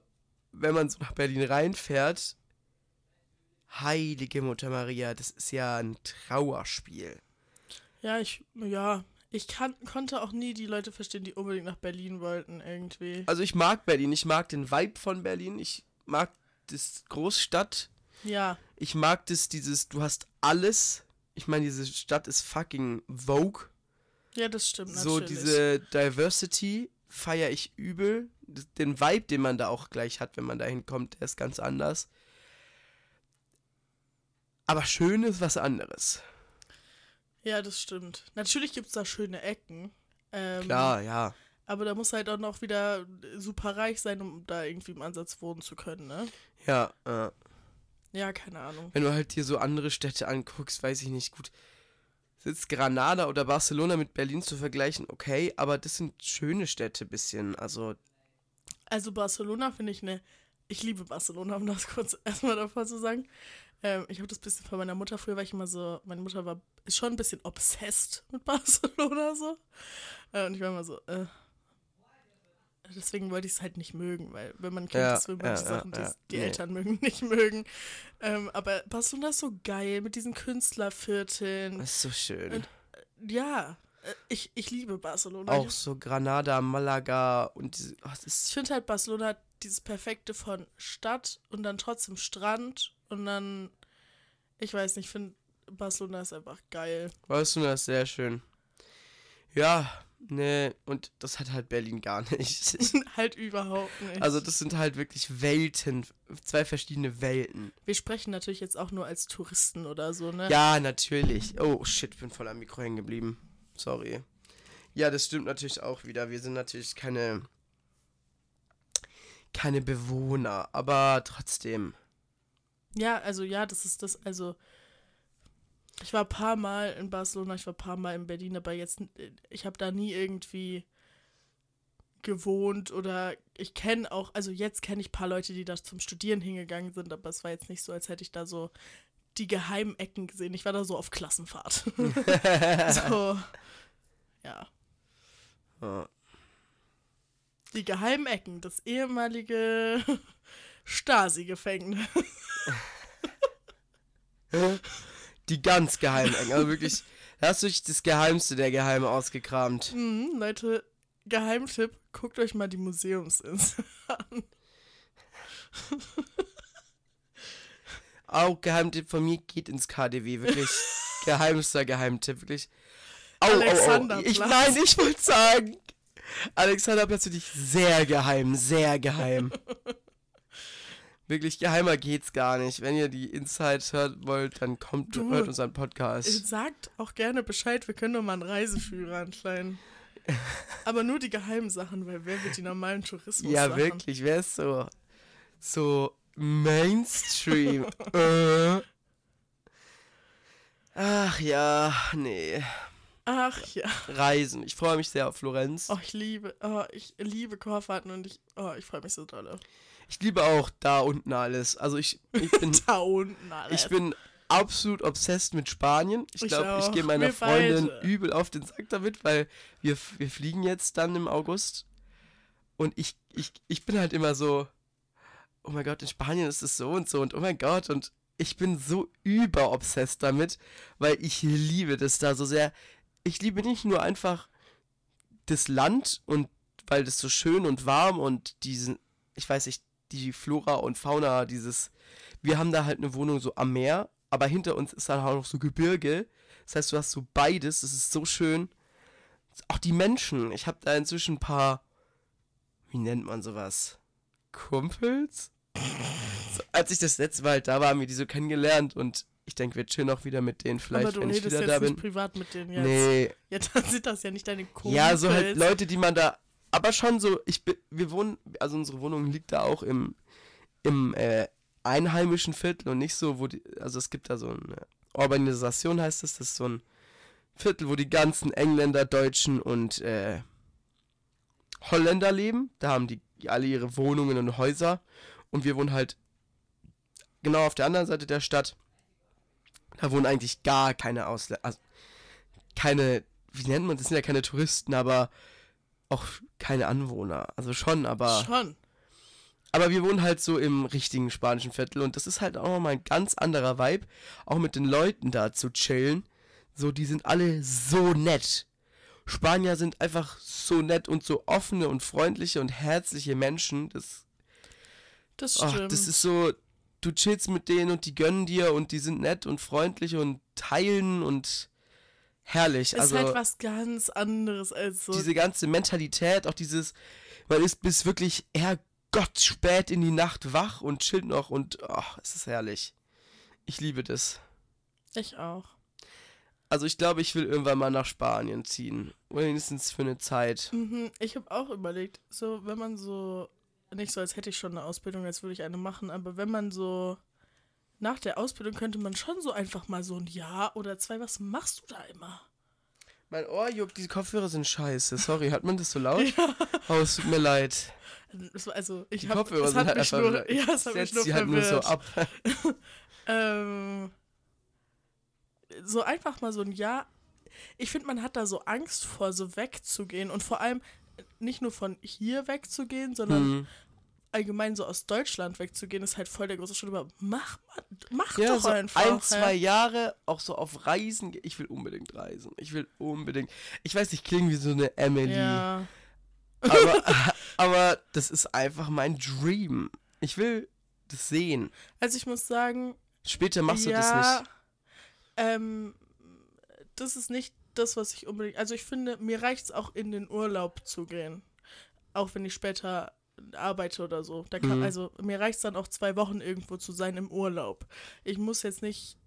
wenn man so nach Berlin reinfährt, heilige Mutter Maria, das ist ja ein Trauerspiel. Ja, ich, ja, ich kann, konnte auch nie die Leute verstehen, die unbedingt nach Berlin wollten, irgendwie. Also ich mag Berlin, ich mag den Vibe von Berlin, ich mag das Großstadt, Ja, Ich mag das, dieses, du hast alles. Ich meine, diese Stadt ist fucking Vogue. ja, das stimmt So natürlich. diese Diversity feiere ich übel. Den Vibe, den man da auch gleich hat, wenn man da hinkommt, der ist ganz anders. Aber schön ist was anderes. Ja, das stimmt. Natürlich gibt es da schöne Ecken. Ähm, Klar, ja. Aber da muss halt auch noch wieder super reich sein, um da irgendwie im Ansatz wohnen zu können, ne? Ja, äh, Ja, keine Ahnung. wenn du halt hier so andere Städte anguckst, weiß ich nicht gut. Sitzt Granada oder Barcelona mit Berlin zu vergleichen, okay, aber das sind schöne Städte bisschen. Also, Also Barcelona finde ich eine. Ich liebe Barcelona, um das [laughs] kurz erstmal davor zu sagen. Ähm, ich habe das bisschen von meiner Mutter. Früher war ich immer so, meine Mutter war ist schon ein bisschen obsessed mit [laughs] Barcelona so. Äh, und ich war immer so, äh. Deswegen wollte ich es halt nicht mögen, weil wenn man Kind Ja, ist, will ja, manche ja, Sachen, die ja, die nee. Eltern mögen, [laughs] nicht mögen. Ähm, aber Barcelona ist so geil mit diesen Künstlervierteln. das ist so schön. Und- Ja, äh, ich, ich liebe Barcelona. Auch so Granada, Malaga und diese, ach, das Ich finde halt, Barcelona hat dieses Perfekte von Stadt und dann trotzdem Strand und dann, ich weiß nicht, ich finde Barcelona ist einfach geil. das ist sehr schön. Ja, Nee, und das hat halt Berlin gar nicht. [laughs] halt überhaupt nicht. Also das sind halt wirklich Welten, zwei verschiedene Welten. Wir sprechen natürlich jetzt auch nur als Touristen oder so, ne? Ja, natürlich. Oh shit, bin voll am Mikro hängen geblieben. Sorry. Ja, das stimmt natürlich auch wieder. Wir sind natürlich keine keine Bewohner, aber trotzdem. Ja, also ja, das ist das, also ich war ein paar Mal in Barcelona, ich war ein paar Mal in Berlin, aber jetzt, ich habe da nie irgendwie gewohnt oder ich kenne auch, also jetzt kenne ich ein paar Leute, die da zum Studieren hingegangen sind, aber es war jetzt nicht so, als hätte ich da so die geheimen Ecken gesehen. Ich war da so auf Klassenfahrt. [laughs] so, ja. Ja. Die geheimen Ecken, das ehemalige [laughs] Stasi-Gefängnis. [laughs] Die ganz geheimen Ecken. Also wirklich, da hast du dich das Geheimste der Geheime ausgekramt. Mhm, Leute, Geheimtipp, guckt euch mal die Museumsinsel [laughs] an. Auch Geheimtipp von mir, geht ins KDW. Wirklich [laughs] geheimster Geheimtipp. Wirklich. Au, au, au. Alexanderplatz. Ich, nein, ich wollte sagen. Alexanderplatz finde ich sehr geheim, sehr geheim. [laughs] Wirklich geheimer geht's gar nicht. Wenn ihr die Insights hören wollt, dann kommt, Du, hört unseren Podcast. Sagt auch gerne Bescheid, wir können doch mal einen Reiseführer anschleihen. [laughs] Aber nur die geheimen Sachen, weil wer wird die normalen Tourismus Ja, wirklich, wer ist so, so Mainstream? [laughs] äh. Ach ja, nee. Ach ja. Reisen. Ich freue mich sehr auf Florenz. Oh, ich liebe, oh, ich liebe Chorfahrten und ich, oh, ich freue mich so doll. Ich liebe auch da unten alles. Also ich, ich bin, [laughs] Da unten alles. ich bin absolut obsessed mit Spanien. Ich Ich glaube, ich auch. gehe meiner Wir Freundin beide. übel auf den Sack damit, weil wir, wir fliegen jetzt dann im August. Und ich, ich, ich bin halt immer so, oh mein Gott, in Spanien ist es so und so und oh mein Gott. Und ich bin so überobsessed damit, weil ich liebe das da so sehr. Ich liebe nicht nur einfach das Land und weil das so schön und warm und diesen, ich weiß nicht, die Flora und Fauna, dieses, wir haben da halt eine Wohnung so am Meer, aber hinter uns ist dann auch noch so Gebirge. Das heißt, du hast so beides, das ist so schön. Auch die Menschen, ich habe da inzwischen ein paar, wie nennt man sowas? Kumpels? So, [laughs] als ich das letzte Mal halt da war, haben wir die so kennengelernt und ich denke, wir chillen auch wieder mit denen vielleicht, wenn ich wieder jetzt da nicht bin. privat mit denen jetzt. Nee, Ja, [laughs] dann sind das ja nicht deine Kumpels. ja, so halt Leute, die man da. Aber schon so, ich bin, wir wohnen, also unsere Wohnung liegt da auch im, im äh, einheimischen Viertel und nicht so, wo die, also es gibt da so eine Urbanisation heißt es, das ist so ein Viertel, wo die ganzen Engländer, Deutschen und äh, Holländer leben. Da haben die alle ihre Wohnungen und Häuser und wir wohnen halt genau auf der anderen Seite der Stadt. Da wohnen eigentlich gar keine Ausländer, also keine, wie nennt man das, sind ja keine Touristen, aber auch keine Anwohner. Also schon, aber. Schon. Aber wir wohnen halt so im richtigen spanischen Viertel und das ist halt auch nochmal ein ganz anderer Vibe, auch mit den Leuten da zu chillen. So, die sind alle so nett. Spanier sind einfach so nett und so offene und freundliche und herzliche Menschen. Das, Das ach, stimmt. das ist so, du chillst mit denen und die gönnen dir und die sind nett und freundlich und teilen und herrlich. ist also halt was ganz anderes als so. diese ganze Mentalität, auch dieses, man ist bis wirklich, Herrgott, spät in die Nacht wach und chillt noch und ach, es ist herrlich. Ich liebe das. ich auch. Also ich glaube, ich will irgendwann mal nach Spanien ziehen. Wenigstens für eine Zeit. Mhm, ich habe auch überlegt, so wenn man so, nicht so als hätte ich schon eine Ausbildung, als würde ich eine machen, aber wenn man so nach der Ausbildung könnte man schon so einfach mal so ein Jahr oder zwei, was machst du da immer? Mein Ohr juckt, diese Kopfhörer sind scheiße. Sorry, hört man das so laut? [laughs] Oh, es tut mir leid. Also ich Die habe Kopfhörer sind hat halt einfach nur, [laughs] ja, es hat mich nur die halt nur so ab. [laughs] Ähm, so einfach mal so ein Jahr. Ich finde, man hat da so Angst vor, so wegzugehen und vor allem nicht nur von hier wegzugehen, sondern Hm. Allgemein so aus Deutschland wegzugehen, ist halt voll der große Schritt. Aber mach, mal- mach Ja, doch so einfach. ein, zwei Jahre auch so auf Reisen. Ich will unbedingt reisen. Ich will unbedingt. Ich weiß, ich klinge wie so eine Emily. Ja. Aber, [laughs] aber das ist einfach mein Dream. Ich will das sehen. Also ich muss sagen, Später machst ja, du das nicht. Ähm, das ist nicht das, was ich unbedingt. Also ich finde, mir reicht es auch in den Urlaub zu gehen. Auch wenn ich später arbeite oder so. Da kann, Mhm. Also mir reicht es dann auch zwei Wochen irgendwo zu sein im Urlaub. Ich muss jetzt nicht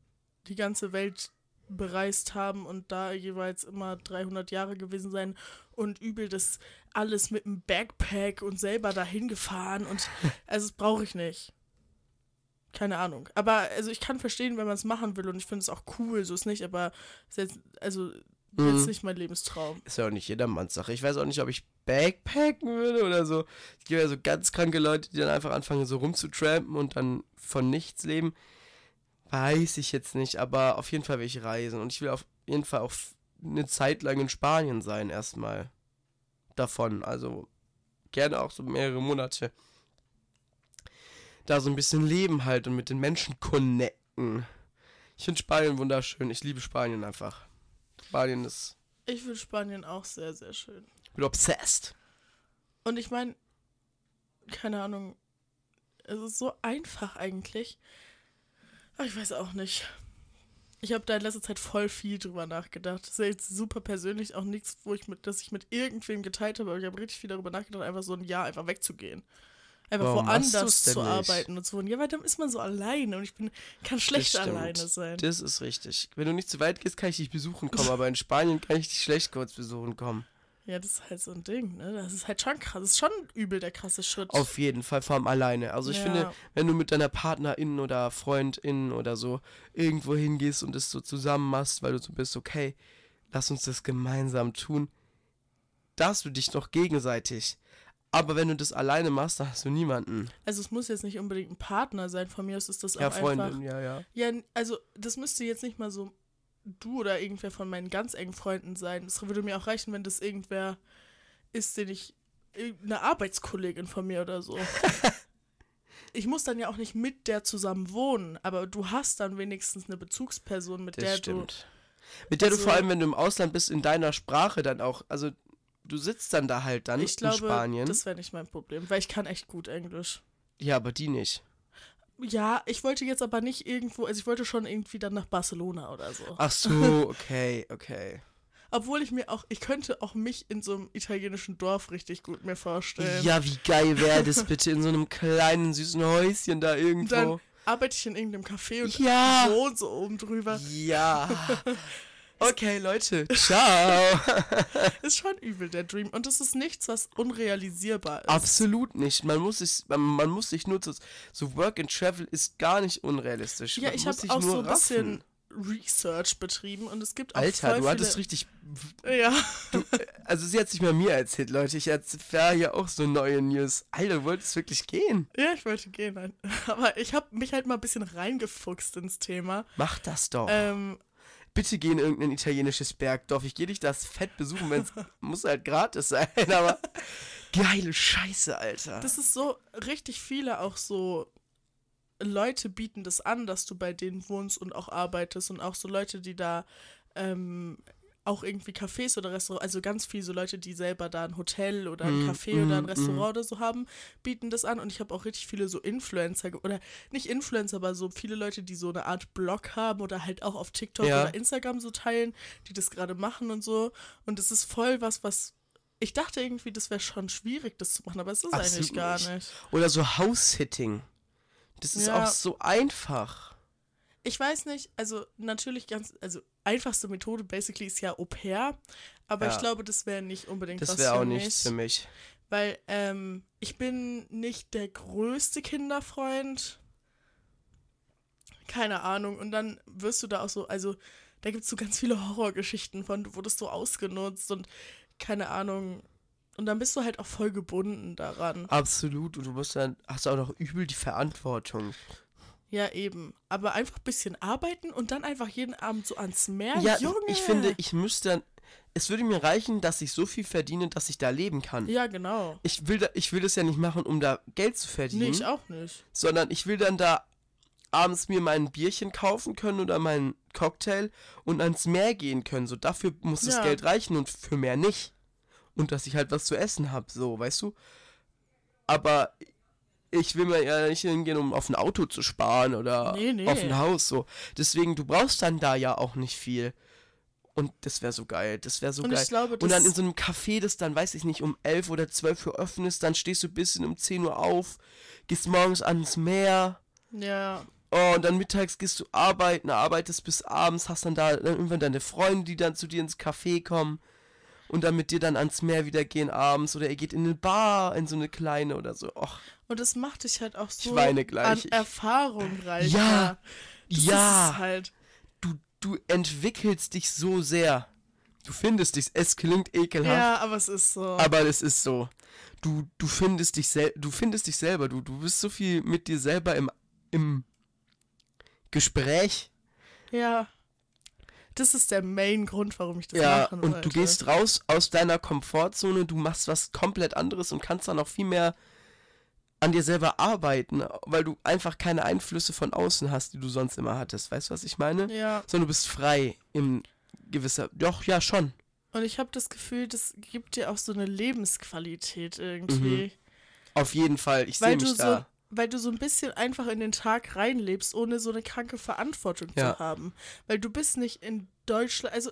die ganze Welt bereist haben und da jeweils immer 300 Jahre gewesen sein und übel das alles mit dem Backpack und selber dahin gefahren und [laughs] also das brauche ich nicht. Keine Ahnung. Aber also ich kann verstehen, wenn man es machen will und ich finde es auch cool, so ist nicht, aber ist jetzt, also Mhm. jetzt nicht mein Lebenstraum. Ist ja auch nicht jedermanns Sache. Ich weiß auch nicht, ob ich Backpacken würde oder so. Es gibt ja so ganz kranke Leute, die dann einfach anfangen, so rumzutrampen und dann von nichts leben. Weiß ich jetzt nicht, aber auf jeden Fall will ich reisen. Und ich will auf jeden Fall auch eine Zeit lang in Spanien sein, erstmal. Davon. Also gerne auch so mehrere Monate. Da so ein bisschen leben halt und mit den Menschen connecten. Ich finde Spanien wunderschön. Ich liebe Spanien einfach. Spanien ist. Ich finde Spanien auch sehr, sehr schön. Ich bin obsessed. Und ich meine, keine Ahnung, es ist so einfach eigentlich. Aber ich weiß auch nicht. Ich habe da in letzter Zeit voll viel drüber nachgedacht. Das ist ja jetzt super persönlich, auch nichts, wo ich mit, dass ich mit irgendwem geteilt habe, aber ich habe richtig viel darüber nachgedacht, einfach so ein Jahr einfach wegzugehen. Einfach Warum woanders zu arbeiten und zu wohnen. Ja, weil dann ist man so alleine und ich bin, kann schlecht alleine sein. Das ist richtig. Wenn du nicht zu weit gehst, kann ich dich besuchen kommen, aber in Spanien kann ich dich schlecht kurz besuchen kommen. Ja, das ist halt so ein Ding, ne? Das ist halt schon krass. Das ist schon übel der krasse Schritt. Auf jeden Fall, vor allem alleine. Also ich Ja. finde, wenn du mit deiner Partnerin oder Freundin oder so irgendwo hingehst und es so zusammen machst, weil du so bist, okay, lass uns das gemeinsam tun, da hast du dich noch gegenseitig. Aber wenn du das alleine machst, dann hast du niemanden. Also es muss jetzt nicht unbedingt ein Partner sein, von mir aus ist das auch Ja, einfach. Freundin, ja, ja. Ja, also das müsste jetzt nicht mal so du oder irgendwer von meinen ganz engen Freunden sein. Es würde mir auch reichen, wenn das irgendwer ist, den ich eine Arbeitskollegin von mir oder so. [laughs] ich muss dann ja auch nicht mit der zusammen wohnen, aber du hast dann wenigstens eine Bezugsperson, mit Das der stimmt. Mit der du Also- vor allem, wenn du im Ausland bist, in deiner Sprache dann auch, also du sitzt dann da halt dann du. Ich in glaube, Spanien. das wäre nicht mein Problem, weil ich kann echt gut Englisch. ja, aber die nicht. Ja, ich wollte jetzt aber nicht irgendwo, also ich wollte schon irgendwie dann nach Barcelona oder so. Ach so, [laughs] okay, okay. Obwohl ich mir auch, ich könnte auch mich in so einem italienischen Dorf richtig gut mir vorstellen. Ja, wie geil wäre das bitte in so einem kleinen süßen Häuschen da irgendwo. Dann arbeite ich in irgendeinem Café und Ja. wohne so oben drüber. ja. [laughs] Okay, Leute, ciao. [laughs] Ist schon übel, der Dream. Und es ist nichts, was unrealisierbar ist. Absolut nicht. Man muss sich, man, man muss sich nur zu, so Work and Travel ist gar nicht unrealistisch. Ja, Man ich habe auch nur so ein bisschen. Research betrieben und es gibt auch Alter, du hattest richtig. Ja, Also, sie hat sich mal mir erzählt, Leute. Ich erfahre hier auch so neue News. Alter, du wolltest wirklich gehen. ja, ich wollte gehen. nein. [laughs] Aber ich habe mich halt mal ein bisschen reingefuchst ins Thema. Mach das doch. Ähm, Bitte geh in irgendein italienisches Bergdorf. Ich gehe dich das fett besuchen, wenn es [laughs] muss halt gratis sein, aber [laughs] geile Scheiße, Alter. das ist so, richtig viele auch so Leute bieten das an, dass du bei denen wohnst und auch arbeitest und auch so Leute, die da ähm, auch irgendwie Cafés oder Restaurants, also ganz viele so Leute, die selber da ein Hotel oder ein Mm, Café oder ein mm, Restaurant oder so haben, bieten das an und ich habe auch richtig viele so Influencer oder nicht Influencer, aber so viele Leute, die so eine Art Blog haben oder halt auch auf TikTok Ja. oder Instagram so teilen, die das gerade machen und so und es ist voll was, was ich dachte irgendwie, das wäre schon schwierig, das zu machen, aber es ist Absolut eigentlich gar nicht. nicht. Oder so House-Sitting. Das ist Ja. auch so einfach. Ich weiß nicht, also natürlich ganz, also einfachste Methode basically ist ja Au pair, aber Ja. ich glaube, das wäre nicht unbedingt Das was wäre für auch mich, nichts für mich. weil ähm, ich bin nicht der größte Kinderfreund. Keine Ahnung. Und dann wirst du da auch so, also da gibt es so ganz viele Horrorgeschichten von, du wurdest so ausgenutzt und keine Ahnung. Und dann bist du halt auch voll gebunden daran. Absolut. Und du musst dann, hast auch noch übel die Verantwortung. Ja, eben. Aber einfach ein bisschen arbeiten und dann einfach jeden Abend so ans Meer. Ja, Junge! ich finde, ich müsste dann, es würde mir reichen, dass ich so viel verdiene, dass ich da leben kann. Ja, genau. Ich will, da, ich will das ja nicht machen, um da Geld zu verdienen, Nee, ich auch nicht. sondern ich will dann da abends mir mein Bierchen kaufen können oder meinen Cocktail und ans Meer gehen können. So dafür muss das Ja. Geld reichen und für mehr nicht. Und dass ich halt was zu essen habe, so, weißt du? Aber ich will mir ja nicht hingehen, um auf ein Auto zu sparen oder Nee, nee. auf ein Haus, so. Deswegen, du brauchst dann da ja auch nicht viel. Und das wäre so geil. Das wäre so Und geil. glaube, und dann in so einem Café, das dann, weiß ich nicht, um 11 oder 12 Uhr öffnen ist, dann stehst du ein bisschen um 10 Uhr auf, gehst morgens ans Meer, Ja. oh, und dann mittags gehst du arbeiten, arbeitest bis abends, hast dann da dann irgendwann deine Freunde, die dann zu dir ins Café kommen und dann mit dir dann ans Meer wieder gehen abends oder ihr geht in eine Bar, in so eine kleine oder so. Och, Und das macht dich halt auch so an Erfahrung reicher. Ja, Das ja. Halt. du, du entwickelst dich so sehr. Du findest dich, es klingt ekelhaft, Ja, aber es ist so. aber es ist so. Du, du findest dich sel du findest dich selber, du, du bist so viel mit dir selber im, im Gespräch. ja. Das ist der Main-Grund, warum ich das Ja, machen und wollte. du gehst raus aus deiner Komfortzone, du machst was komplett anderes und kannst dann auch viel mehr an dir selber arbeiten, weil du einfach keine Einflüsse von außen hast, die du sonst immer hattest. Weißt du, was ich meine? Ja, Sondern du bist frei im gewisser. Doch, ja, schon. und ich habe das Gefühl, das gibt dir auch so eine Lebensqualität irgendwie. Auf jeden Fall. Ich sehe mich so, da. Weil du so ein bisschen einfach in den Tag reinlebst, ohne so eine kranke Verantwortung Ja. zu haben. Weil du bist nicht in Deutschland, also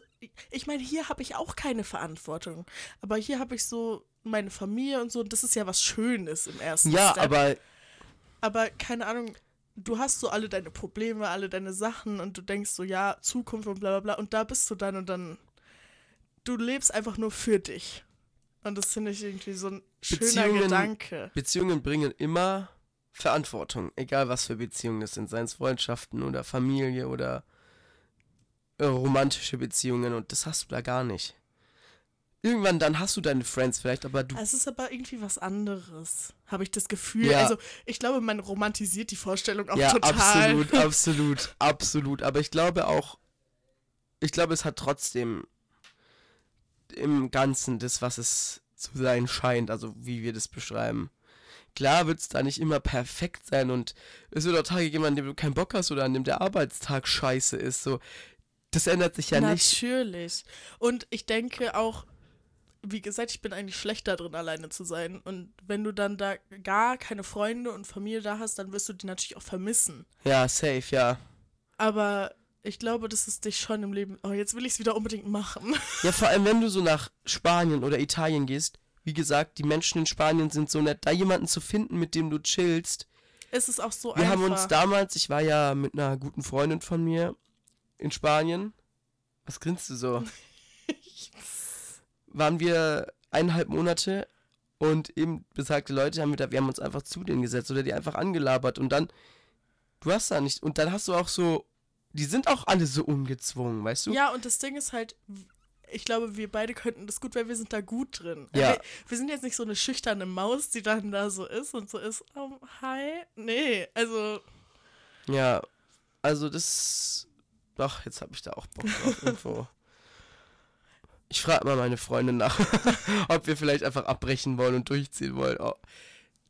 ich- meine, hier habe ich auch keine Verantwortung. Aber hier habe ich so meine Familie und so, und das ist ja was Schönes im ersten Ja, Step. aber aber keine Ahnung, du hast so alle deine Probleme, alle deine Sachen und du denkst so, ja, Zukunft und bla bla bla und da bist du dann und dann, du lebst einfach nur für dich. Und das finde ich irgendwie so ein schöner Beziehungen- Gedanke. Beziehungen bringen immer Verantwortung. Egal was für Beziehungen das sind. Seien es Freundschaften oder Familie oder äh, romantische Beziehungen. Und das hast du da gar nicht. Irgendwann dann hast du deine Friends vielleicht, aber du. Es ist aber irgendwie was anderes, habe ich das Gefühl. Ja. Also ich glaube, man romantisiert die Vorstellung auch ja, total. absolut, [laughs] absolut, absolut. Aber ich glaube auch, ich glaube, es hat trotzdem im Ganzen das, was es zu sein scheint, also wie wir das beschreiben. Klar wird es da nicht immer perfekt sein und es wird auch Tage geben, an denen du keinen Bock hast oder an dem der Arbeitstag scheiße ist. So, das ändert sich ja nicht. Natürlich. Und ich denke auch, wie gesagt, ich bin eigentlich schlecht darin, alleine zu sein. Und wenn du dann da gar keine Freunde und Familie da hast, dann wirst du die natürlich auch vermissen. Ja, safe, ja. Aber ich glaube, dass es dich schon im Leben. Oh, jetzt will ich es wieder unbedingt machen. Ja, vor allem, wenn du so nach [laughs] Spanien oder Italien gehst, wie gesagt, die Menschen in Spanien sind so nett, da jemanden zu finden, mit dem du chillst. es ist auch so Wir einfach. haben uns damals, ich war ja mit einer guten Freundin von mir in Spanien. Was grinst du so? [laughs] Waren wir eineinhalb Monate und eben besagte Leute haben wir da, wir haben uns einfach zu denen gesetzt oder die einfach angelabert und dann, du hast da nicht, und dann hast du auch so, die sind auch alle so ungezwungen, weißt du? Ja, und das Ding ist halt, ich glaube, wir beide könnten das gut, weil wir sind da gut drin. Ja. Wir, wir sind jetzt nicht so eine schüchterne Maus, die dann da so ist und so ist, oh, hi. Nee, also, Ja, also das. Ach, jetzt habe ich da auch Bock drauf [laughs] irgendwo. Ich frage mal meine Freundin nach, [laughs] ob wir vielleicht einfach abbrechen wollen und durchziehen wollen. Oh,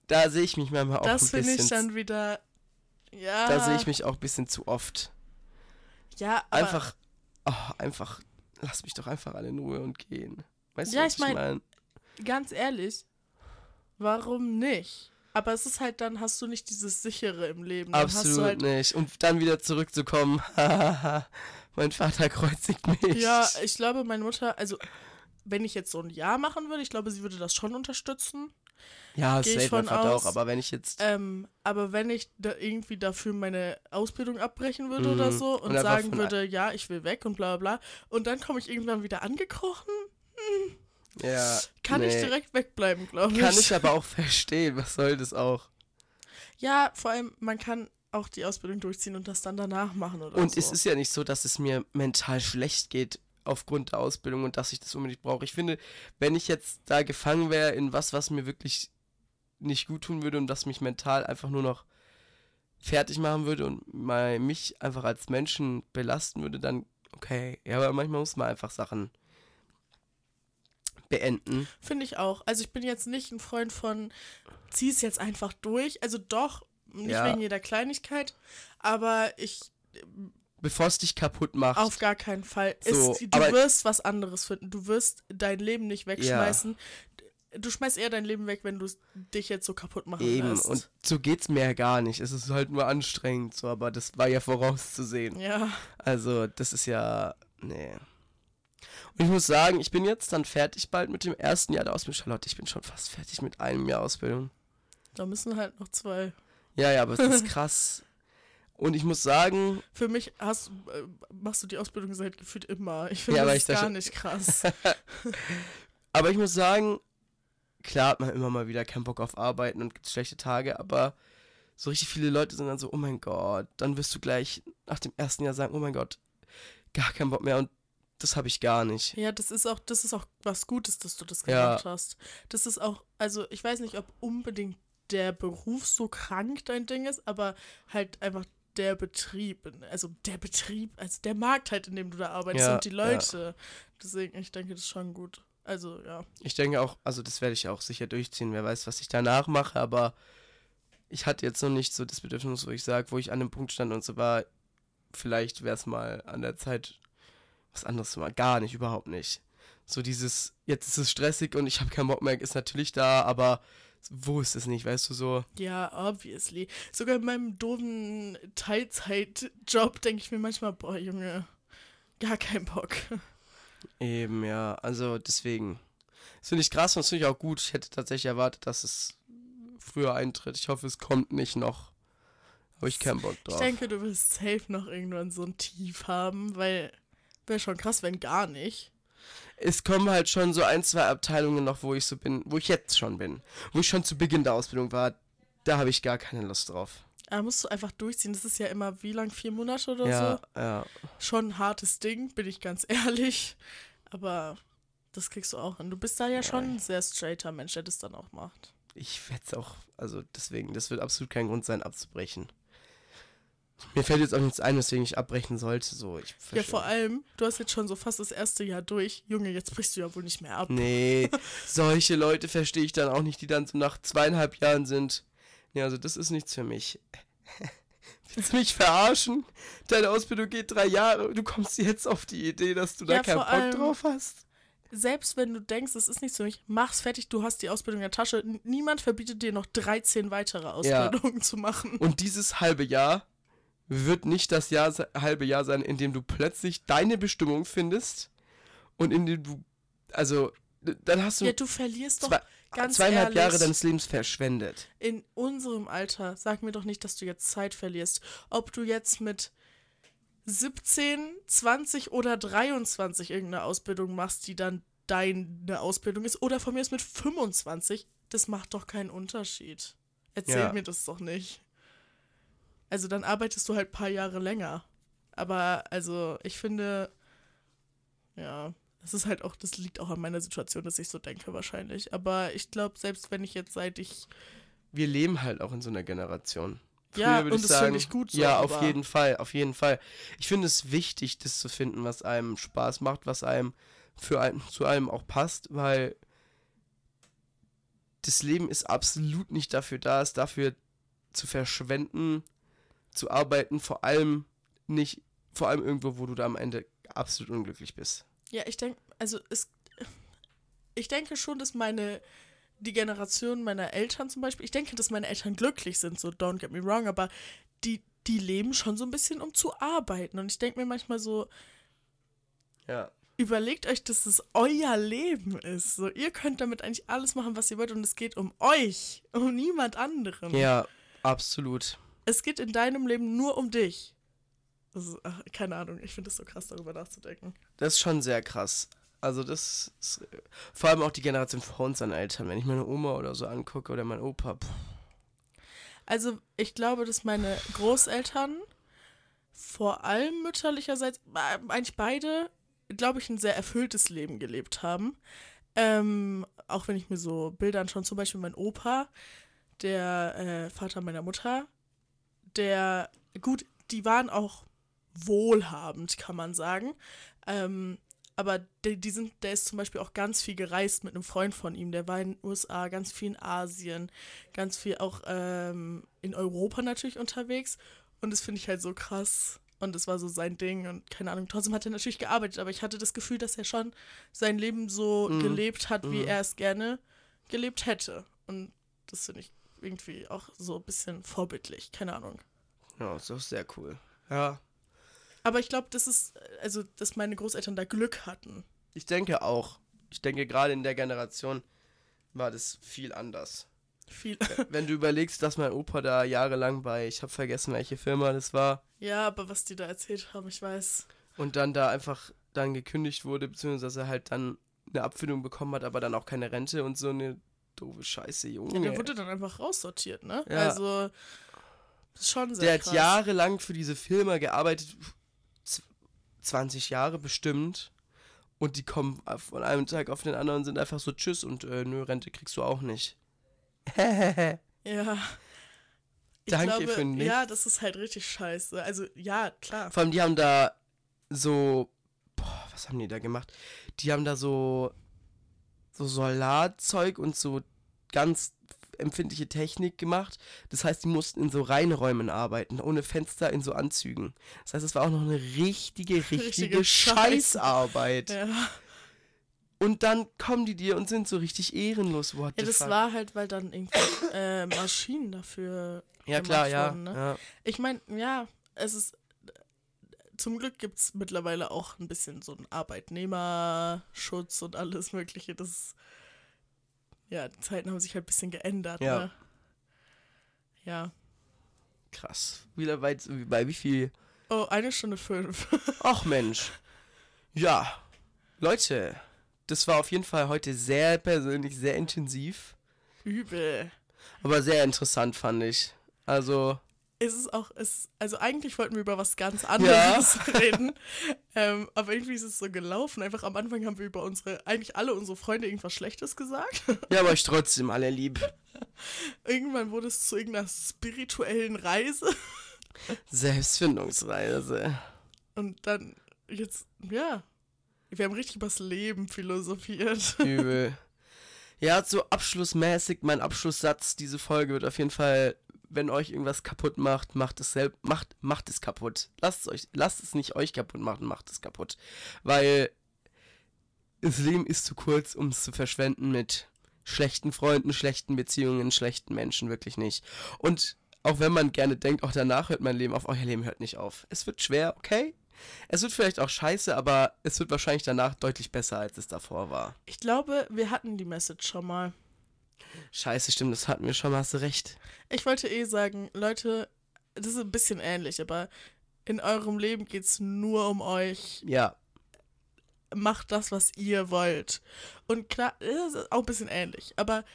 da sehe ich mich manchmal auch das ein finde bisschen. ich dann wieder, ja. da sehe ich mich auch ein bisschen zu oft. ja, aber, Einfach, oh, einfach, lass mich doch einfach alle in Ruhe und gehen. Weißt Ja, du, was ich mein- mein? ganz ehrlich, warum nicht? Aber es ist halt, dann hast du nicht dieses sichere im Leben. Dann Absolut halt, nicht. Und dann wieder zurückzukommen. [laughs] mein Vater kreuzigt mich. Ja, ich glaube, meine Mutter, also wenn ich jetzt so ein Jahr machen würde, ich glaube, sie würde das schon unterstützen. Ja geh ich safe, mein Vater aus. auch. Aber wenn ich jetzt Ähm, aber wenn ich da irgendwie dafür meine Ausbildung abbrechen würde oder Mhm. so und, Und sagen würde, ja, ich will weg und bla bla bla, und dann komme ich irgendwann wieder angekrochen, Ja, kann ich nee. direkt wegbleiben, glaube ich. Kann ich aber auch verstehen. Was soll das auch? Ja, vor allem, man kann auch die Ausbildung durchziehen und das dann danach machen oder Und so. es ist ja nicht so, dass es mir mental schlecht geht aufgrund der Ausbildung und dass ich das unbedingt brauche. Ich finde, wenn ich jetzt da gefangen wäre in was, was mir wirklich nicht gut tun würde und das mich mental einfach nur noch fertig machen würde und mal mich einfach als Menschen belasten würde, dann okay. Ja, aber manchmal muss man einfach Sachen beenden. Finde ich auch. Also ich bin jetzt nicht ein Freund von, zieh es jetzt einfach durch. Also doch, nicht Ja. wegen jeder Kleinigkeit, aber ich Bevor es dich kaputt macht. auf gar keinen Fall. So, es, du wirst was anderes finden. Du wirst dein Leben nicht wegschmeißen. Du schmeißt eher dein Leben weg, wenn du dich jetzt so kaputt machen Eben, lässt. und so geht's mir ja gar nicht. Es ist halt nur anstrengend, so, aber das war ja vorauszusehen. ja, Also, das ist ja. Nee. Und ich muss sagen, ich bin jetzt dann fertig bald mit dem ersten Jahr der Ausbildung. Charlotte, ich bin schon fast fertig mit einem Jahr Ausbildung. Da müssen halt noch zwei. Ja, ja, aber es ist [laughs] krass. Und ich muss sagen, Für mich hast, äh, machst du die Ausbildung seit gefühlt immer. Ich finde Ja, das gar nicht krass. [laughs] aber ich muss sagen, klar hat man immer mal wieder keinen Bock auf Arbeiten und gibt schlechte Tage, aber so richtig viele Leute sind dann so, oh mein Gott, dann wirst du gleich nach dem ersten Jahr sagen, oh mein Gott, gar keinen Bock mehr und das habe ich gar nicht. Ja, das ist auch, das ist auch was Gutes, dass du das Ja. gemacht hast. Das ist auch, also ich weiß nicht, ob unbedingt der Beruf so krank dein Ding ist, aber halt einfach der Betrieb, also der Betrieb, also der Markt halt, in dem du da arbeitest Ja, und die Leute. Deswegen, ich denke, das ist schon gut. Also, ja. Ich denke auch, also das werde ich auch sicher durchziehen. Wer weiß, was ich danach mache, aber ich hatte jetzt noch nicht so das Bedürfnis, wo ich sage, wo ich an dem Punkt stand und so war, vielleicht wäre es mal an der Zeit, was anderes zu machen. Gar nicht, überhaupt nicht. So dieses, jetzt ist es stressig und ich habe keinen Bock mehr, ist natürlich da, aber wo ist es nicht, weißt du so? Ja, obviously. Sogar in meinem doofen Teilzeitjob denke ich mir manchmal, boah, Junge, gar kein Bock. Eben, ja, also deswegen. Das finde ich krass und das finde ich auch gut. Ich hätte tatsächlich erwartet, dass es früher eintritt. Ich hoffe, es kommt nicht noch. Habe ich keinen Bock Ich drauf. denke, du wirst safe noch irgendwann so ein Tief haben, weil wäre schon krass, wenn gar nicht. Es kommen halt schon so ein, zwei Abteilungen noch, wo ich so bin, wo ich jetzt schon bin. Wo ich schon zu Beginn der Ausbildung war. Da habe ich gar keine Lust drauf. Da musst du einfach durchziehen. Das ist ja immer wie lang? Vier Monate oder ja, so? ja. Schon ein hartes Ding, bin ich ganz [laughs] ehrlich. Aber das kriegst du auch hin. Du bist da ja schon ein sehr straighter Mensch, der das dann auch macht. Ich werde es auch, also deswegen, das wird absolut kein Grund sein, abzubrechen. Mir fällt jetzt auch nichts ein, weswegen ich abbrechen sollte. So, ich Ja, vor allem, du hast jetzt schon so fast das erste Jahr durch. Junge, jetzt brichst du ja wohl nicht mehr ab. Nee, [laughs] solche Leute verstehe ich dann auch nicht, die dann so nach zweieinhalb Jahren sind. Nee, also das ist nichts für mich. [laughs] Willst du mich verarschen? Deine Ausbildung geht drei Jahre. Du kommst jetzt auf die Idee, dass du da Ja, keinen vor Bock allem- drauf hast. Selbst wenn du denkst, es ist nichts für mich, mach's fertig, du hast die Ausbildung in der Tasche. Niemand verbietet dir noch 13 weitere Ausbildungen zu machen. Und dieses halbe Jahr wird nicht das Jahr, halbe Jahr sein, in dem du plötzlich deine Bestimmung findest und in dem du, also, dann hast du Ja, du verlierst doch zwei, ganz zweieinhalb ehrlich, Jahre deines Lebens verschwendet. in unserem Alter, sag mir doch nicht, dass du jetzt Zeit verlierst. Ob du jetzt mit 17, 20 oder 23 irgendeine Ausbildung machst, die dann deine Ausbildung ist, oder von mir ist mit 25, das macht doch keinen Unterschied. Erzähl Ja. mir das doch nicht. Also dann arbeitest du halt ein paar Jahre länger. Aber also ich finde, ja, das ist halt auch, das liegt auch an meiner Situation, dass ich so denke wahrscheinlich. Aber ich glaube, selbst wenn ich jetzt seit ich Wir leben halt auch in so einer Generation. Ja, würde und das finde ich gut so, Ja, auf aber- jeden Fall, auf jeden Fall. Ich finde es wichtig, das zu finden, was einem Spaß macht, was einem für einen, zu einem auch passt, weil das Leben ist absolut nicht dafür da, es dafür zu verschwenden, zu arbeiten, vor allem nicht, vor allem irgendwo, wo du da am Ende absolut unglücklich bist. Ja, ich denke, also es, ich denke schon, dass meine, die Generation meiner Eltern zum Beispiel, ich denke, dass meine Eltern glücklich sind, so don't get me wrong, aber die, die leben schon so ein bisschen, um zu arbeiten. Und ich denke mir manchmal so, Ja. überlegt euch, dass es euer Leben ist. So, ihr könnt damit eigentlich alles machen, was ihr wollt, und es geht um euch, um niemand anderen. Ja, absolut. Es geht in deinem Leben nur um dich. Ist, ach, keine Ahnung, ich finde es so krass, darüber nachzudenken. Das ist schon sehr krass. Also das ist, vor allem auch die Generation vor uns an Eltern. Wenn ich meine Oma oder so angucke oder mein Opa, pff, Also, ich glaube, dass meine Großeltern, vor allem mütterlicherseits, äh, eigentlich beide, glaube ich, ein sehr erfülltes Leben gelebt haben. Ähm, auch wenn ich mir so Bilder anschaue, zum Beispiel mein Opa, der äh, Vater meiner Mutter, der, gut, die waren auch wohlhabend, kann man sagen. Ähm, aber die, die sind, der ist zum Beispiel auch ganz viel gereist mit einem Freund von ihm. Der war in den USA, ganz viel in Asien, ganz viel auch ähm, in Europa natürlich unterwegs. Und das finde ich halt so krass. Und das war so sein Ding und keine Ahnung. Trotzdem hat er natürlich gearbeitet, aber ich hatte das Gefühl, dass er schon sein Leben so Mhm. gelebt hat, wie Mhm. er es gerne gelebt hätte. Und das finde ich irgendwie auch so ein bisschen vorbildlich. Keine Ahnung. ja, ist auch sehr cool. Ja, Aber ich glaube, das ist, also, dass meine Großeltern da Glück hatten. Ich denke auch. Ich denke, gerade in der Generation war das viel anders. Viel. Wenn du überlegst, dass mein Opa da jahrelang bei, ich habe vergessen, welche Firma das war, Ja, aber was die da erzählt haben, ich weiß. und dann da einfach dann gekündigt wurde, beziehungsweise halt dann eine Abfindung bekommen hat, aber dann auch keine Rente und so eine doofe Scheiße, Junge. Ja, der wurde dann einfach raussortiert, ne? Ja. Also, das ist schon sehr der hat krass. jahrelang für diese Firma gearbeitet, z- 20 Jahre bestimmt. Und die kommen von einem Tag auf den anderen und sind einfach so Tschüss und äh, nö, Rente kriegst du auch nicht. [laughs] Ja. Ich Danke glaube, für nichts. Ja, das ist halt richtig scheiße. Also, ja, klar. Vor allem, die haben da so. Boah, was haben die da gemacht? Die haben da so. So Solarzeug und so ganz empfindliche Technik gemacht. Das heißt, die mussten in so Reinräumen arbeiten, ohne Fenster in so Anzügen. Das heißt, es war auch noch eine richtige, [laughs] richtige, Richtige. Scheißarbeit. Ja. Und dann kommen die dir und sind so richtig ehrenlos. What Ja, das fuck? war halt, weil dann irgendwie äh, Maschinen dafür. Ja, klar, ja. wurden, ne? ja. Ich meine, ja, es ist. Zum Glück gibt es mittlerweile auch ein bisschen so einen Arbeitnehmerschutz und alles Mögliche. Das ist- ja, die Zeiten haben sich halt ein bisschen geändert. Ja. Ne? Ja. Krass. Wieder bei, bei wie viel? Oh, eine Stunde fünf. [laughs] Ach Mensch. Ja. Leute, das war auf jeden Fall heute sehr persönlich, sehr intensiv. Übel. Aber sehr interessant fand ich. Also, ist es auch, es, also eigentlich wollten wir über was ganz anderes [laughs] reden, ähm, aber irgendwie ist es so gelaufen. Einfach am Anfang haben wir über unsere, eigentlich alle unsere Freunde irgendwas Schlechtes gesagt. [laughs] wir haben euch trotzdem alle lieb. Irgendwann wurde es zu irgendeiner spirituellen Reise [laughs] Selbstfindungsreise. und dann jetzt, ja, wir haben richtig übers Leben philosophiert. Übel. Ja, so abschlussmäßig, mein Abschlusssatz, diese Folge wird auf jeden Fall, wenn euch irgendwas kaputt macht, macht es selbst, macht, macht es kaputt. Lasst es euch, lasst es nicht euch kaputt machen, macht es kaputt. Weil das Leben ist zu kurz, um es zu verschwenden mit schlechten Freunden, schlechten Beziehungen, schlechten Menschen, wirklich nicht. Und auch wenn man gerne denkt, auch danach hört mein Leben auf, euer Leben hört nicht auf. Es wird schwer, okay? Es wird vielleicht auch scheiße, aber es wird wahrscheinlich danach deutlich besser, als es davor war. Ich glaube, wir hatten die Message schon mal. Scheiße, stimmt, das hatten wir schon mal, hast du recht. Ich wollte eh sagen, Leute, das ist ein bisschen ähnlich, aber in eurem Leben geht es nur um euch. Ja, macht das, was ihr wollt. Und klar, das ist auch ein bisschen ähnlich, aber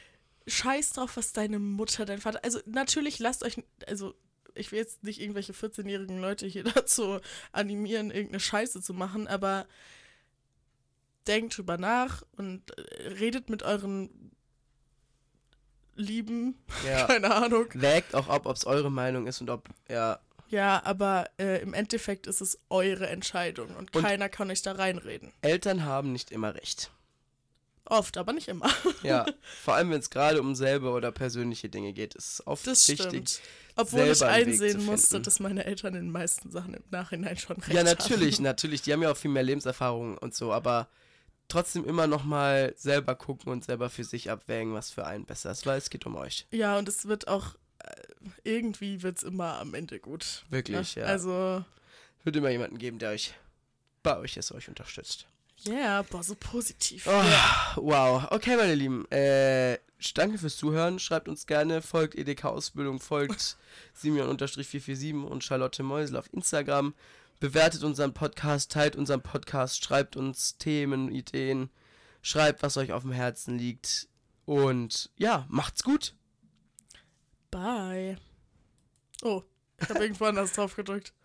scheiß drauf, was deine Mutter, dein Vater. Also natürlich lasst euch, also ich will jetzt nicht irgendwelche 14-jährigen Leute hier [laughs] dazu animieren, irgendeine Scheiße zu machen, aber denkt drüber nach und redet mit euren Lieben, ja. [laughs] keine Ahnung. Wägt auch ab, ob es eure Meinung ist und ob, ja, Ja, aber äh, im Endeffekt ist es eure Entscheidung und, Und- keiner kann euch da reinreden. Eltern haben nicht immer recht. Oft, aber nicht immer. [laughs] Ja, vor allem wenn es gerade um selbe oder persönliche Dinge geht, ist es oft Das wichtig. stimmt. Obwohl ich einsehen musste, dass meine Eltern in den meisten Sachen im Nachhinein schon recht Ja, natürlich, haben. natürlich. Die haben ja auch viel mehr Lebenserfahrung und so, aber trotzdem immer noch mal selber gucken und selber für sich abwägen, was für einen besser ist, weil es geht um euch. Ja, und es wird auch, äh, irgendwie wird es immer am Ende gut. Wirklich, ne? ja. Also, Es wird immer jemanden geben, der euch bei euch ist, euch unterstützt. ja, yeah, boah, so positiv. Oh, Ja. Wow. Okay, meine Lieben. Äh, danke fürs Zuhören. Schreibt uns gerne, folgt EDK Ausbildung, folgt [laughs] Simeon-447 und Charlotte Meusel auf Instagram. Bewertet unseren Podcast, teilt unseren Podcast, schreibt uns Themen, Ideen, schreibt, was euch auf dem Herzen liegt. Und ja, macht's gut. Bye. Oh, ich habe irgendwo anders drauf gedrückt.